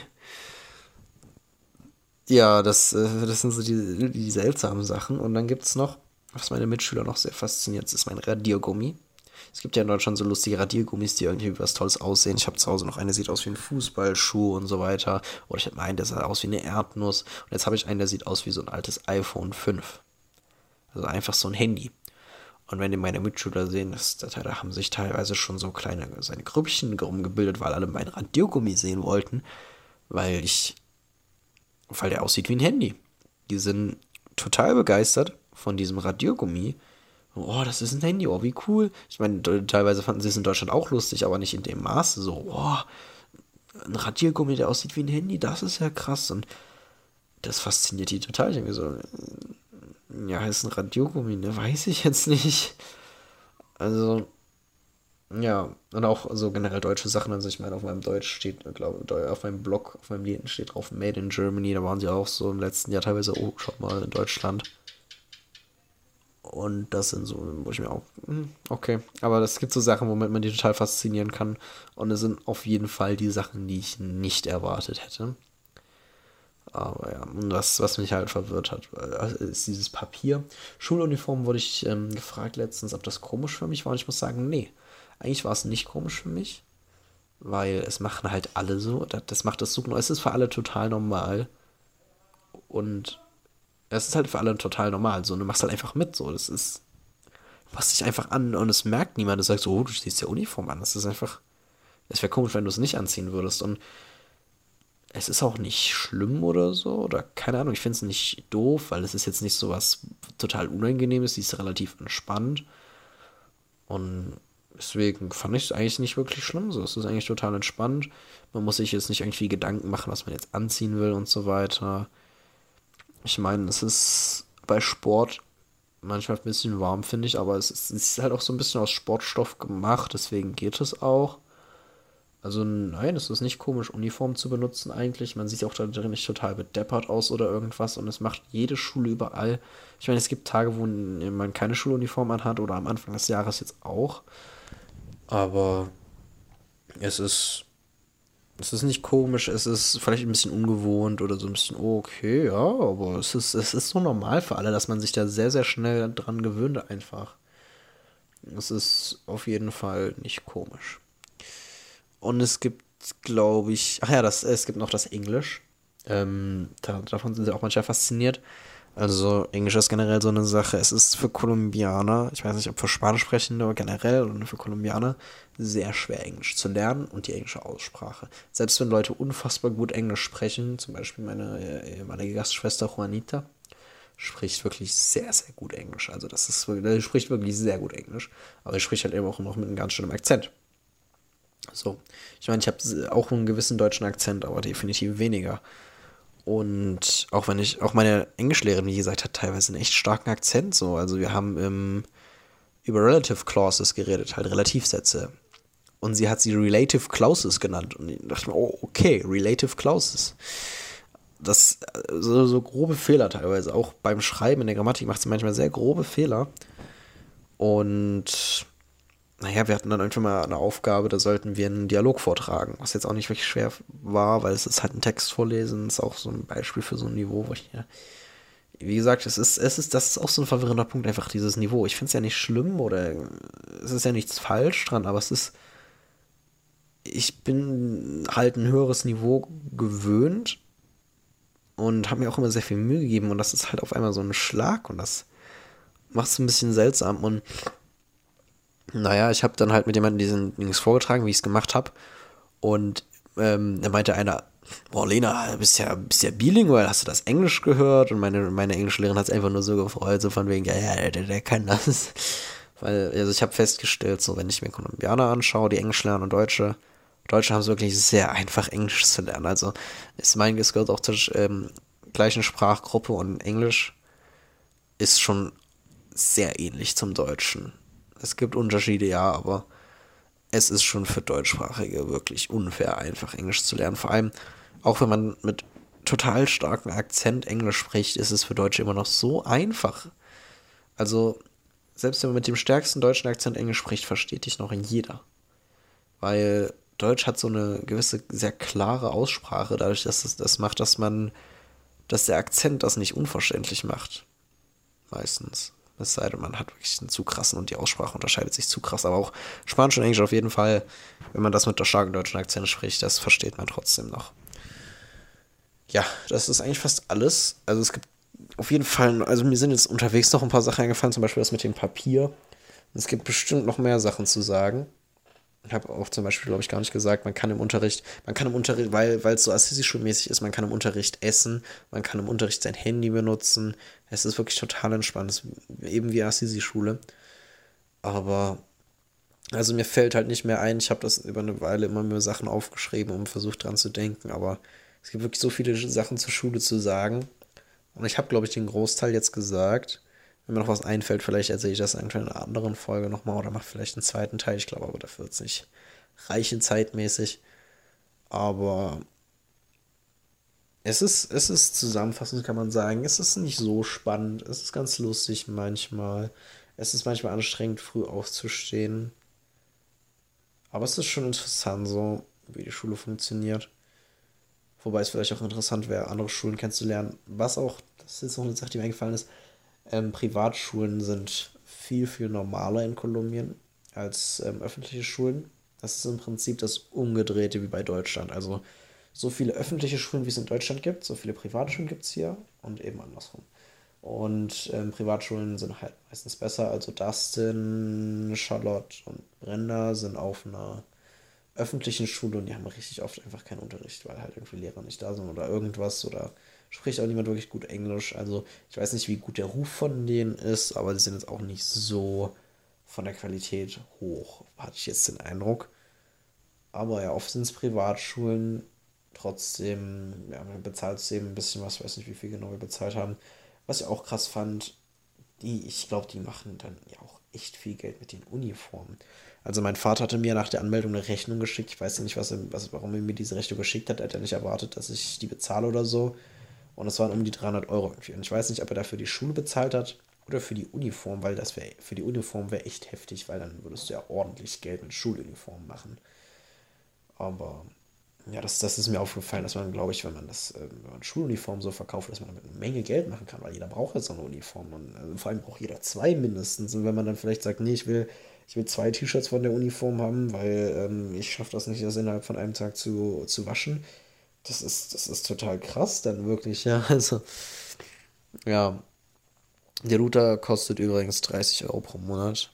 Ja, das, äh, das sind so die, die seltsamen Sachen. Und dann gibt es noch, was meine Mitschüler noch sehr fasziniert, ist mein Radiergummi. Es gibt ja in Deutschland so lustige Radiergummis, die irgendwie was Tolles aussehen. Ich habe zu Hause noch eine, sieht aus wie ein Fußballschuh und so weiter. Oder ich habe einen, der sah aus wie eine Erdnuss. Und jetzt habe ich einen, der sieht aus wie so ein altes iPhone 5. Also einfach so ein Handy. Und wenn die meine Mitschüler sehen, das, da haben sich teilweise schon so kleine seine Grüppchen rumgebildet, weil alle mein Radiergummi sehen wollten, weil ich, weil der aussieht wie ein Handy. Die sind total begeistert von diesem Radiergummi. Oh, das ist ein Handy, oh, wie cool. Ich meine, teilweise fanden sie es in Deutschland auch lustig, aber nicht in dem Maße. So, oh, ein Radiergummi, der aussieht wie ein Handy, das ist ja krass. Und das fasziniert die total. Ich denke so, ja, ist ein Radiogummi, ne? Weiß ich jetzt nicht. Also, ja, und auch so generell deutsche Sachen. Also, ich meine, auf meinem Deutsch steht, glaube auf meinem Blog, auf meinem Lied steht drauf Made in Germany. Da waren sie auch so im letzten Jahr teilweise, oh, schaut mal, in Deutschland. Und das sind so, wo ich mir auch, hm, okay. Aber es gibt so Sachen, womit man die total faszinieren kann. Und es sind auf jeden Fall die Sachen, die ich nicht erwartet hätte. Aber ja, und das, was mich halt verwirrt hat, äh, ist dieses Papier. Schuluniform wurde ich ähm, gefragt letztens, ob das komisch für mich war. Und ich muss sagen, nee, eigentlich war es nicht komisch für mich. weil es machen halt alle so. Das macht das Suchen. Es ist für alle total normal. Und es ist halt für alle total normal. So, du machst halt einfach mit. So, das ist. Machst dich einfach an und es merkt niemand. Du sagst so, oh, du ziehst ja Uniform an. Das ist einfach. Es wäre komisch, wenn du es nicht anziehen würdest. Und es ist auch nicht schlimm oder so. Oder keine Ahnung, ich finde es nicht doof, weil es ist jetzt nicht so was total Unangenehmes. Die ist relativ entspannt. Und deswegen fand ich es eigentlich nicht wirklich schlimm. So, es ist eigentlich total entspannt. Man muss sich jetzt nicht irgendwie Gedanken machen, was man jetzt anziehen will und so weiter. Ich meine, es ist bei Sport manchmal ein bisschen warm, finde ich, aber es ist, es ist, halt auch so ein bisschen aus Sportstoff gemacht, deswegen geht es auch. Also nein, es ist nicht komisch, Uniform zu benutzen eigentlich. Man sieht auch da drin nicht total bedeppert aus oder irgendwas und es macht jede Schule überall. Ich meine, es gibt Tage, wo man keine Schuluniform anhat oder am Anfang des Jahres jetzt auch. Aber es ist es ist nicht komisch, es ist vielleicht ein bisschen ungewohnt oder so ein bisschen, oh, okay, ja, aber es ist, es ist so normal für alle, dass man sich da sehr, sehr schnell dran gewöhnt einfach. Es ist auf jeden Fall nicht komisch. Und es gibt, glaube ich, ach ja, das, es gibt noch das Englisch. Ähm, da, davon sind sie auch manchmal fasziniert. Also Englisch ist generell so eine Sache. Es ist für Kolumbianer, ich weiß nicht, ob für Spanischsprechende oder generell oder für Kolumbianer, sehr schwer Englisch zu lernen und die englische Aussprache. Selbst wenn Leute unfassbar gut Englisch sprechen, zum Beispiel meine, äh, meine Gastschwester Juanita, spricht wirklich sehr, sehr gut Englisch. Also das ist wirklich, spricht wirklich sehr gut Englisch. Aber sie spricht halt eben auch noch mit einem ganz schönen Akzent. So. Ich meine, ich habe auch einen gewissen deutschen Akzent, aber definitiv weniger. Und auch wenn ich, auch meine Englischlehrerin, wie gesagt, hat teilweise einen echt starken Akzent so. Also wir haben ähm, über Relative Clauses geredet, halt Relativsätze. Und sie hat sie Relative Clauses genannt. Und ich dachte mir, oh, okay, Relative Clauses. Das, so, so grobe Fehler teilweise. Auch beim Schreiben in der Grammatik macht sie manchmal sehr grobe Fehler. Und naja, wir hatten dann irgendwann mal eine Aufgabe, da sollten wir einen Dialog vortragen, was jetzt auch nicht wirklich schwer war, weil es ist halt ein Text vorlesen, ist auch so ein Beispiel für so ein Niveau, wo ich ja, wie gesagt, es ist, es ist, das ist auch so ein verwirrender Punkt, einfach dieses Niveau. Ich finde es ja nicht schlimm oder es ist ja nichts falsch dran, aber es ist, ich bin halt ein höheres Niveau gewöhnt und habe mir auch immer sehr viel Mühe gegeben und das ist halt auf einmal so ein Schlag und das macht es ein bisschen seltsam und naja, ich habe dann halt mit jemandem diesen Dings vorgetragen, wie ich es gemacht habe. Und ähm, da meinte einer, boah, Lena, bist ja, bist ja bilingual, hast du das Englisch gehört? Und meine, meine Englischlehrerin hat es einfach nur so gefreut, so von wegen, ja, ja, der, der kann das. Weil, also ich habe festgestellt, so wenn ich mir Kolumbianer anschaue, die Englisch lernen und Deutsche, Deutsche haben es wirklich sehr einfach, Englisch zu lernen. Also ist mein es gehört auch zur ähm, gleichen Sprachgruppe und Englisch ist schon sehr ähnlich zum Deutschen. Es gibt Unterschiede, ja, aber es ist schon für Deutschsprachige wirklich unfair, einfach Englisch zu lernen. Vor allem, auch wenn man mit total starkem Akzent Englisch spricht, ist es für Deutsche immer noch so einfach. Also, selbst wenn man mit dem stärksten deutschen Akzent Englisch spricht, versteht dich noch jeder. Weil Deutsch hat so eine gewisse, sehr klare Aussprache, dadurch, dass es das macht, dass man, dass der Akzent das nicht unverständlich macht. Meistens. Es sei denn, man hat wirklich einen zu krassen und die Aussprache unterscheidet sich zu krass. Aber auch Spanisch und Englisch auf jeden Fall, wenn man das mit der starken deutschen Akzent spricht, das versteht man trotzdem noch. Ja, das ist eigentlich fast alles. Also es gibt auf jeden Fall, also mir sind jetzt unterwegs noch ein paar Sachen eingefallen, zum Beispiel das mit dem Papier. Es gibt bestimmt noch mehr Sachen zu sagen. Ich habe auch zum Beispiel, glaube ich, gar nicht gesagt, man kann im Unterricht, man kann im Unterricht, weil es so Assisi-Schulmäßig ist, man kann im Unterricht essen, man kann im Unterricht sein Handy benutzen. Es ist wirklich total entspannt, eben wie Assisi-Schule. Aber, also mir fällt halt nicht mehr ein, ich habe das über eine Weile immer mehr Sachen aufgeschrieben und versucht dran zu denken, aber es gibt wirklich so viele Sachen zur Schule zu sagen. Und ich habe, glaube ich, den Großteil jetzt gesagt. Wenn mir noch was einfällt, vielleicht erzähle ich das in einer anderen Folge nochmal oder mache vielleicht einen zweiten Teil. Ich glaube aber, dafür wird es nicht reichen zeitmäßig. Aber es ist, es ist zusammenfassend, kann man sagen. Es ist nicht so spannend. Es ist ganz lustig manchmal. Es ist manchmal anstrengend, früh aufzustehen. Aber es ist schon interessant, so wie die Schule funktioniert. Wobei es vielleicht auch interessant wäre, andere Schulen kennenzulernen. Was auch, das ist jetzt noch eine Sache, die mir eingefallen ist, ähm, Privatschulen sind viel, viel normaler in Kolumbien als ähm, öffentliche Schulen. Das ist im Prinzip das Umgedrehte wie bei Deutschland. Also so viele öffentliche Schulen, wie es in Deutschland gibt, so viele Privatschulen gibt es hier und eben andersrum. Und ähm, Privatschulen sind halt meistens besser. Also Dustin, Charlotte und Brenda sind auf einer öffentlichen Schule und die haben richtig oft einfach keinen Unterricht, weil halt irgendwie Lehrer nicht da sind oder irgendwas oder spricht auch niemand wirklich gut Englisch. Also ich weiß nicht, wie gut der Ruf von denen ist, aber die sind jetzt auch nicht so von der Qualität hoch, hatte ich jetzt den Eindruck. Aber ja, oft sind es Privatschulen. Trotzdem, ja, man bezahlt es eben ein bisschen was, weiß nicht, wie viel genau wir bezahlt haben. Was ich auch krass fand, die, ich glaube, die machen dann ja auch echt viel Geld mit den Uniformen. Also mein Vater hatte mir nach der Anmeldung eine Rechnung geschickt. Ich weiß nicht, was, was, warum er mir diese Rechnung geschickt hat. Er hat ja nicht erwartet, dass ich die bezahle oder so. Und es waren um die 300 Euro irgendwie. Und ich weiß nicht, ob er dafür die Schule bezahlt hat oder für die Uniform, weil das wäre, für die Uniform wäre echt heftig, weil dann würdest du ja ordentlich Geld mit Schuluniform machen. Aber ja, das, das ist mir aufgefallen, dass man, glaube ich, wenn man das, äh, wenn man Schuluniform so verkauft, dass man damit eine Menge Geld machen kann, weil jeder braucht ja so eine Uniform und äh, vor allem braucht jeder zwei mindestens. Und wenn man dann vielleicht sagt, nee, ich will, ich will zwei T-Shirts von der Uniform haben, weil ähm, ich schaffe das nicht, das innerhalb von einem Tag zu, zu waschen, das ist, das ist total krass dann wirklich, ja. Also, ja. Der Router kostet übrigens 30 Euro pro Monat.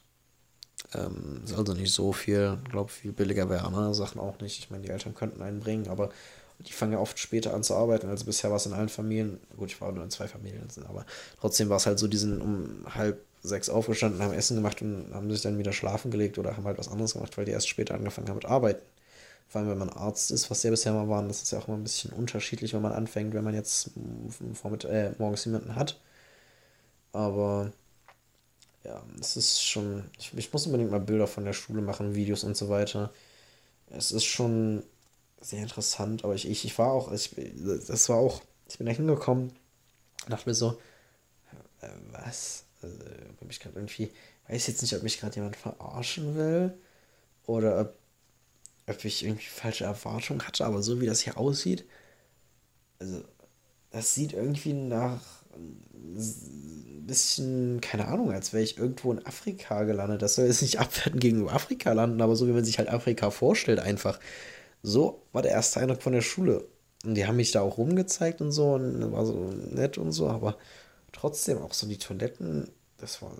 Ähm, ist also nicht so viel. Ich glaube, viel billiger wäre andere Sachen auch nicht. Ich meine, die Eltern könnten einen bringen, aber die fangen ja oft später an zu arbeiten. Also bisher war es in allen Familien, gut, ich war nur in zwei Familien, aber trotzdem war es halt so, die sind um halb sechs aufgestanden, haben Essen gemacht und haben sich dann wieder schlafen gelegt oder haben halt was anderes gemacht, weil die erst später angefangen haben mit Arbeiten. Vor allem, wenn man Arzt ist, was der bisher mal waren, das ist ja auch immer ein bisschen unterschiedlich, wenn man anfängt, wenn man jetzt vormitt äh, morgens jemanden hat. Aber ja, es ist schon. Ich, ich muss unbedingt mal Bilder von der Schule machen, Videos und so weiter. Es ist schon sehr interessant, aber ich, ich, ich war auch, ich, das war auch, ich bin da hingekommen, dachte mir so, äh, was? Also, ob mich gerade irgendwie, weiß jetzt nicht, ob mich gerade jemand verarschen will oder ob, ob ich irgendwie falsche Erwartungen hatte, aber so wie das hier aussieht, also, das sieht irgendwie nach ein bisschen, keine Ahnung, als wäre ich irgendwo in Afrika gelandet. Das soll jetzt nicht abwerten gegenüber Afrika landen, aber so wie man sich halt Afrika vorstellt, einfach. So war der erste Eindruck von der Schule. Und die haben mich da auch rumgezeigt und so und war so nett und so, aber trotzdem auch so die Toiletten, das war,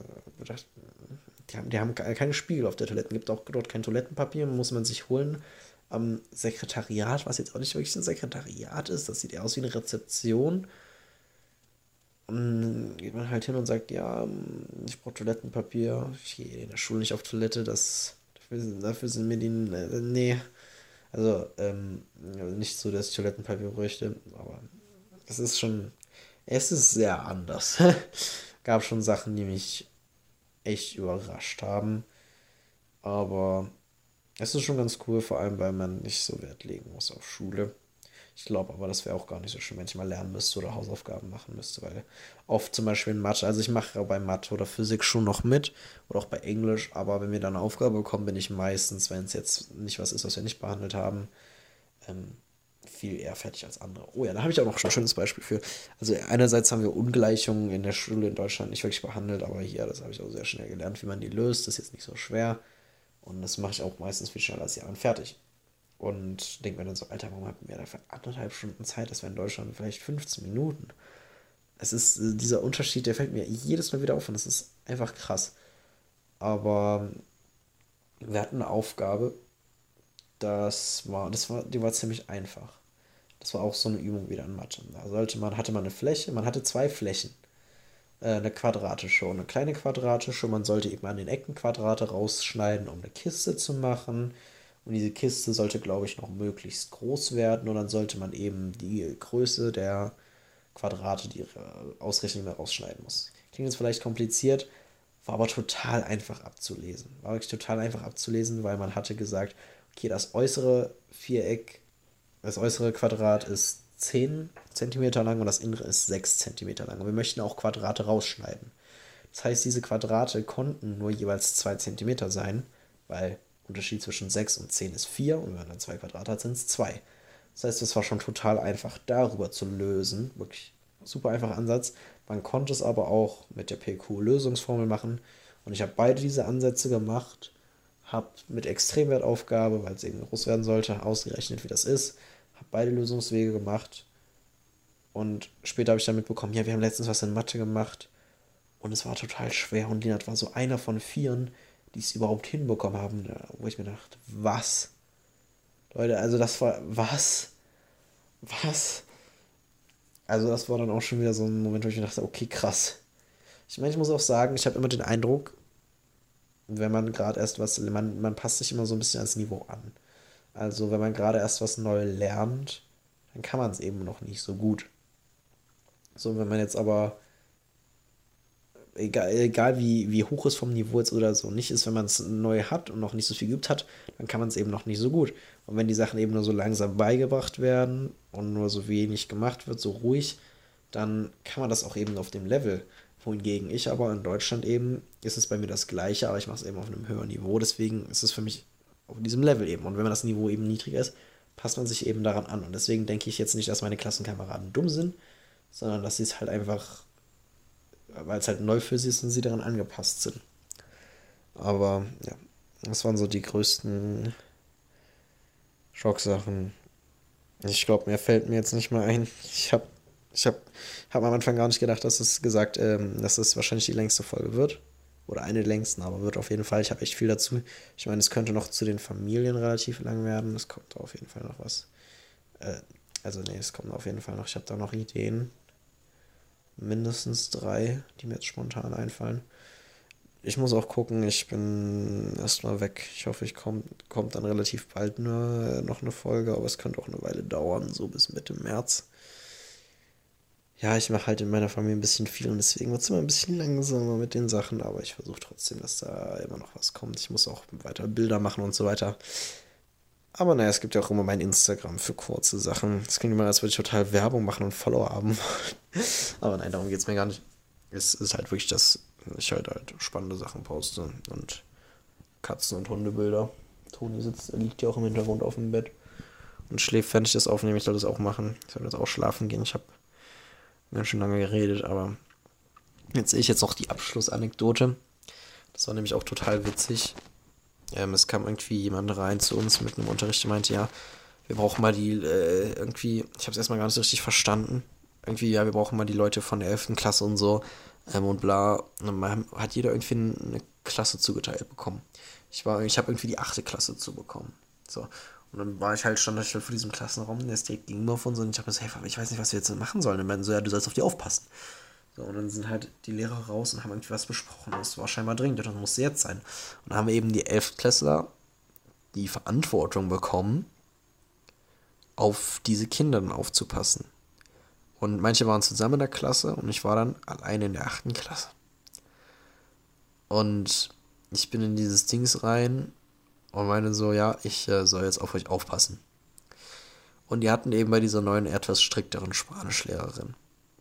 die haben, die haben keine Spiegel auf der Toilette, gibt auch dort kein Toilettenpapier, muss man sich holen am Sekretariat, was jetzt auch nicht wirklich ein Sekretariat ist, das sieht eher aus wie eine Rezeption und dann geht man halt hin und sagt, ja, ich brauche Toilettenpapier. Ich gehe in der Schule nicht auf Toilette, das, dafür, dafür sind mir die, äh, nee. Also, ähm, nicht so, dass ich Toilettenpapier bräuchte, aber es ist schon, es ist sehr anders. Gab schon Sachen, die mich echt überrascht haben. Aber es ist schon ganz cool, vor allem, weil man nicht so Wert legen muss auf Schule. Ich glaube aber, das wäre auch gar nicht so schön, wenn ich mal lernen müsste oder Hausaufgaben machen müsste, weil oft zum Beispiel in Mathe, also ich mache bei Mathe oder Physik schon noch mit oder auch bei Englisch, aber wenn wir dann eine Aufgabe bekommen, bin ich meistens, wenn es jetzt nicht was ist, was wir nicht behandelt haben, ähm, viel eher fertig als andere. Oh ja, da habe ich auch noch ein schönes Beispiel für. Also einerseits haben wir Ungleichungen in der Schule in Deutschland nicht wirklich behandelt, aber hier, das habe ich auch sehr schnell gelernt, wie man die löst. Das ist jetzt nicht so schwer. Und das mache ich auch meistens viel schneller als die anderen fertig. Und denke mir dann so, Alter, warum hatten wir dafür anderthalb Stunden Zeit? Das wäre in Deutschland vielleicht 15 Minuten. Es ist, äh, dieser Unterschied, der fällt mir jedes Mal wieder auf und das ist einfach krass. Aber wir hatten eine Aufgabe, das war, das war, die war ziemlich einfach. Das war auch so eine Übung wieder in Mathe. Da sollte man, hatte man eine Fläche, man hatte zwei Flächen. Äh, eine quadratische und eine kleine quadratische. Man sollte eben an den Ecken Quadrate rausschneiden, um eine Kiste zu machen. Und diese Kiste sollte, glaube ich, noch möglichst groß werden. Und dann sollte man eben die Größe der Quadrate, die ausrechnen, mehr rausschneiden muss. Klingt jetzt vielleicht kompliziert, war aber total einfach abzulesen. War wirklich total einfach abzulesen, weil man hatte gesagt, okay, das äußere Viereck, das äußere Quadrat ist 10 cm lang und das innere ist 6 cm lang. Und wir möchten auch Quadrate rausschneiden. Das heißt, diese Quadrate konnten nur jeweils 2 cm sein, weil Unterschied zwischen 6 und 10 ist 4 und wenn man dann zwei Quadrate hat, sind es 2. Das heißt, es war schon total einfach darüber zu lösen. Wirklich super einfacher Ansatz. Man konnte es aber auch mit der PQ-Lösungsformel machen. Und ich habe beide diese Ansätze gemacht, habe mit Extremwertaufgabe, weil es eben groß werden sollte, ausgerechnet, wie das ist, habe beide Lösungswege gemacht und später habe ich dann mitbekommen, ja, wir haben letztens was in Mathe gemacht und es war total schwer und Linat war so einer von vieren, die es überhaupt hinbekommen haben, wo ich mir dachte, was? Leute, also das war, was? Was? Also das war dann auch schon wieder so ein Moment, wo ich mir dachte, okay, krass. Ich meine, ich muss auch sagen, ich habe immer den Eindruck, wenn man gerade erst was, man, man passt sich immer so ein bisschen ans Niveau an. Also wenn man gerade erst was neu lernt, dann kann man es eben noch nicht so gut. So, wenn man jetzt aber, egal, egal wie, wie hoch es vom Niveau jetzt oder so nicht ist, wenn man es neu hat und noch nicht so viel geübt hat, dann kann man es eben noch nicht so gut. Und wenn die Sachen eben nur so langsam beigebracht werden und nur so wenig gemacht wird, so ruhig, dann kann man das auch eben auf dem Level. Wohingegen ich aber in Deutschland eben, ist es bei mir das gleiche, aber ich mache es eben auf einem höheren Niveau. Deswegen ist es für mich auf diesem Level eben. Und wenn man das Niveau eben niedriger ist, passt man sich eben daran an. Und deswegen denke ich jetzt nicht, dass meine Klassenkameraden dumm sind, sondern dass sie es halt einfach, weil es halt neu für sie ist und sie daran angepasst sind. Aber ja, das waren so die größten Schocksachen. Ich glaube, mehr fällt mir jetzt nicht mehr ein. Ich habe ich hab, hab am Anfang gar nicht gedacht, dass es gesagt, ähm, dass es wahrscheinlich die längste Folge wird. Oder eine der längsten, aber wird auf jeden Fall. Ich habe echt viel dazu. Ich meine, es könnte noch zu den Familien relativ lang werden. Es kommt auf jeden Fall noch was. Äh, also, nee, es kommt auf jeden Fall noch. Ich habe da noch Ideen mindestens drei, die mir jetzt spontan einfallen. Ich muss auch gucken, ich bin erstmal weg. Ich hoffe, ich komme kommt dann relativ bald nur noch eine Folge, aber es könnte auch eine Weile dauern, so bis Mitte März. Ja, ich mache halt in meiner Familie ein bisschen viel und deswegen wird es immer ein bisschen langsamer mit den Sachen, aber ich versuche trotzdem, dass da immer noch was kommt. Ich muss auch weiter Bilder machen und so weiter. Aber naja, es gibt ja auch immer mein Instagram für kurze Sachen. Es klingt immer, als würde ich total Werbung machen und Follower haben. Aber nein, darum geht es mir gar nicht. Es ist halt wirklich, dass ich halt halt spannende Sachen poste und Katzen- und Hundebilder. Toni sitzt, liegt ja auch im Hintergrund auf dem Bett und schläft, wenn ich das aufnehme. Ich soll das auch machen. Ich soll jetzt auch schlafen gehen. Ich habe ganz schön lange geredet, aber jetzt sehe ich jetzt noch die Abschlussanekdote. Das war nämlich auch total witzig. Ähm, es kam irgendwie jemand rein zu uns mit einem Unterricht und meinte, ja, wir brauchen mal die, äh, irgendwie, ich habe es erstmal gar nicht so richtig verstanden. Irgendwie, ja, wir brauchen mal die Leute von der 11. Klasse und so ähm, und bla. Und dann hat jeder irgendwie eine Klasse zugeteilt bekommen. Ich war, ich habe irgendwie die 8. Klasse zu bekommen. So. Und dann war ich halt, stand ich vor diesem Klassenraum, der ist direkt gegenüber von so und ich habe gesagt, hey, ich weiß nicht, was wir jetzt machen sollen. Und dann so, ja, du sollst auf die aufpassen. So, und dann sind halt die Lehrer raus und haben irgendwie was besprochen. Das war scheinbar dringend das musste jetzt sein. Und dann haben eben die Elftklässler die Verantwortung bekommen, auf diese Kinder dann aufzupassen. Und manche waren zusammen in der Klasse und ich war dann alleine in der achten Klasse. Und ich bin in dieses Dings rein und meine so, ja, ich äh, soll jetzt auf euch aufpassen. Und die hatten eben bei dieser neuen, etwas strikteren Spanischlehrerin.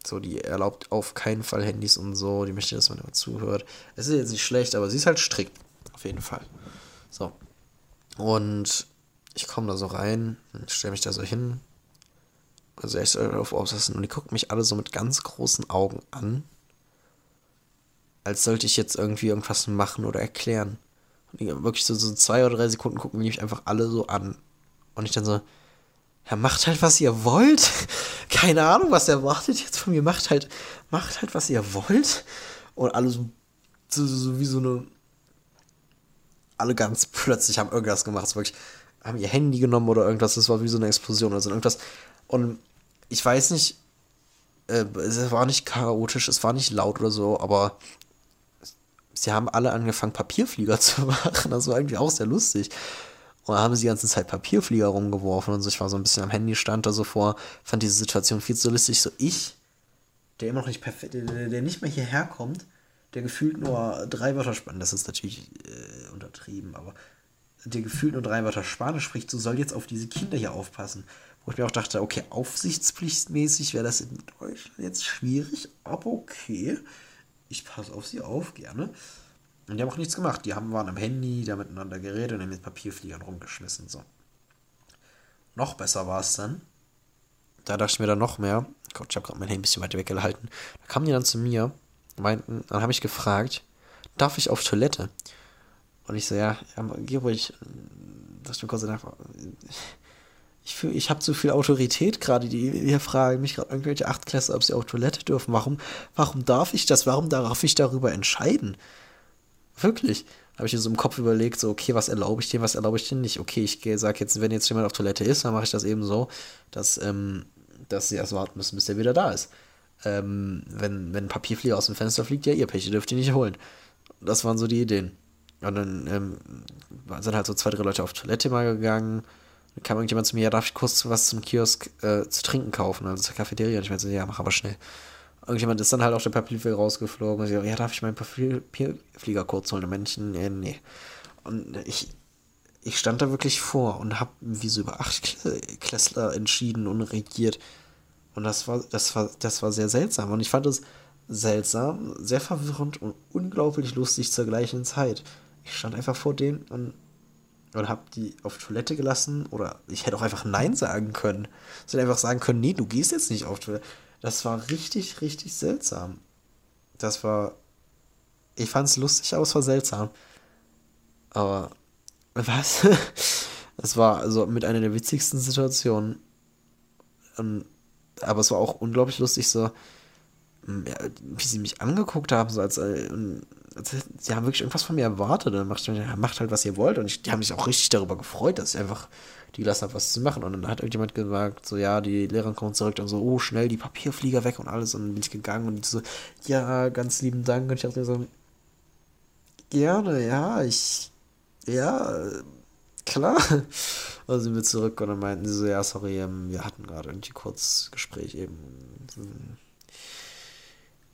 So, die erlaubt auf keinen Fall Handys und so. Die möchte, dass man immer zuhört. Es ist jetzt nicht schlecht, aber sie ist halt strikt. Auf jeden Fall. So. Und ich komme da so rein, stelle mich da so hin. Also ich soll auf aufpassen. Und die gucken mich alle so mit ganz großen Augen an. Als sollte ich jetzt irgendwie irgendwas machen oder erklären. Die wirklich so, so zwei oder drei Sekunden gucken mich einfach alle so an. Und ich dann so, ja, macht halt, was ihr wollt. Keine Ahnung, was er erwartet jetzt von mir. Macht halt, macht halt, was ihr wollt. Und alle so, so, so wie so eine. Alle ganz plötzlich haben irgendwas gemacht. So wirklich, haben ihr Handy genommen oder irgendwas. Das war wie so eine Explosion oder so irgendwas. Und ich weiß nicht, äh, es war nicht chaotisch, es war nicht laut oder so, aber sie haben alle angefangen, Papierflieger zu machen. Das war irgendwie auch sehr lustig. Und dann haben sie die ganze Zeit Papierflieger rumgeworfen und so. Ich war so ein bisschen am Handy, stand da so vor, fand diese Situation viel zu lustig. So ich, der immer noch nicht perfekt, der, der nicht mehr hierher kommt, der gefühlt nur drei Wörter Spanisch, das ist natürlich äh, untertrieben, aber der gefühlt nur drei Wörter Spanisch spricht, so soll jetzt auf diese Kinder hier aufpassen. Wo ich mir auch dachte, okay, aufsichtspflichtmäßig wäre das in Deutschland jetzt schwierig, aber okay, ich passe auf sie auf, gerne. Und die haben auch nichts gemacht. Die haben, waren am Handy, da miteinander geredet und haben mit Papierfliegern rumgeschmissen. So. Noch besser war es dann. Da dachte ich mir dann noch mehr. Gott, ich habe gerade mein Handy ein bisschen weiter weggehalten. Da kamen die dann zu mir, meinten, dann habe ich gefragt, darf ich auf Toilette? Und ich so, ja, ja geh ruhig. Sag ich mir kurz danach, ich ich habe zu viel Autorität gerade. Die, die fragen mich gerade irgendwelche Achtklässler, ob sie auf Toilette dürfen. Warum, warum darf ich das? Warum darf ich darüber entscheiden? Wirklich. Habe ich mir so im Kopf überlegt, so, okay, was erlaube ich dir, was erlaube ich dir nicht? Okay, ich sage jetzt, wenn jetzt jemand auf Toilette ist, dann mache ich das eben so, dass, ähm, dass sie erst warten müssen, bis der wieder da ist. Ähm, wenn, wenn ein Papierflieger aus dem Fenster fliegt, ja, ihr Pech, ihr dürft ihn nicht holen. Das waren so die Ideen. Und dann ähm, sind halt so zwei, drei Leute auf Toilette mal gegangen. Dann kam irgendjemand zu mir, ja, darf ich kurz was zum Kiosk äh, zu trinken kaufen, also zur Cafeteria. Und ich meinte so, ja, mach aber schnell. Irgendjemand ist dann halt auch der Papierflieger rausgeflogen. Und ich so, ja, darf ich meinen Papierflieger kurz holen? Und Männchen, äh, nee. Und ich, ich stand da wirklich vor und habe wie so über acht Klässler entschieden und regiert. Und das war, das war, das war sehr seltsam. Und ich fand es seltsam, sehr verwirrend und unglaublich lustig zur gleichen Zeit. Ich stand einfach vor denen und, und habe die auf Toilette gelassen. Oder ich hätte auch einfach Nein sagen können. Ich hätte einfach sagen können, nee, du gehst jetzt nicht auf Toilette. Das war richtig, richtig seltsam. Das war. Ich fand es lustig, aber es war seltsam. Aber. Was? Das war also mit einer der witzigsten Situationen. Und, aber es war auch unglaublich lustig, so wie sie mich angeguckt haben, so als, äh, als, sie haben wirklich irgendwas von mir erwartet. Dann macht, macht halt, was ihr wollt. Und ich, die haben sich auch richtig darüber gefreut, dass ich einfach die gelassen habe, was zu machen. Und dann hat irgendjemand gesagt, so, ja, die Lehrerin kommt zurück und so, oh, schnell die Papierflieger weg und alles. Und dann bin ich gegangen und so, ja, ganz lieben Dank. Und ich dachte so, gerne, ja, ich, ja, klar. Also sind wir zurück und dann meinten sie so, ja, sorry, ähm, wir hatten gerade irgendwie kurz Gespräch eben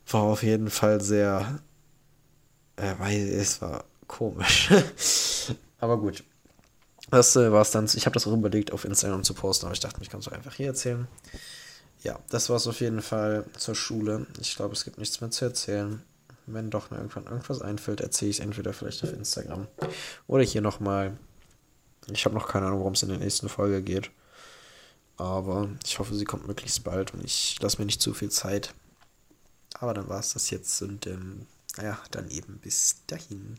war auf jeden Fall sehr, äh, weil es war komisch. aber gut. Das äh, war dann. Ich habe das auch überlegt, auf Instagram zu posten, aber ich dachte, ich kann es einfach hier erzählen. Ja, das war es auf jeden Fall zur Schule. Ich glaube, es gibt nichts mehr zu erzählen. Wenn doch mir irgendwann irgendwas einfällt, erzähle ich es entweder vielleicht auf Instagram oder hier nochmal. Ich habe noch keine Ahnung, worum es in der nächsten Folge geht. Aber ich hoffe, sie kommt möglichst bald und ich lasse mir nicht zu viel Zeit. Aber dann war es das jetzt und ähm, naja, dann eben bis dahin.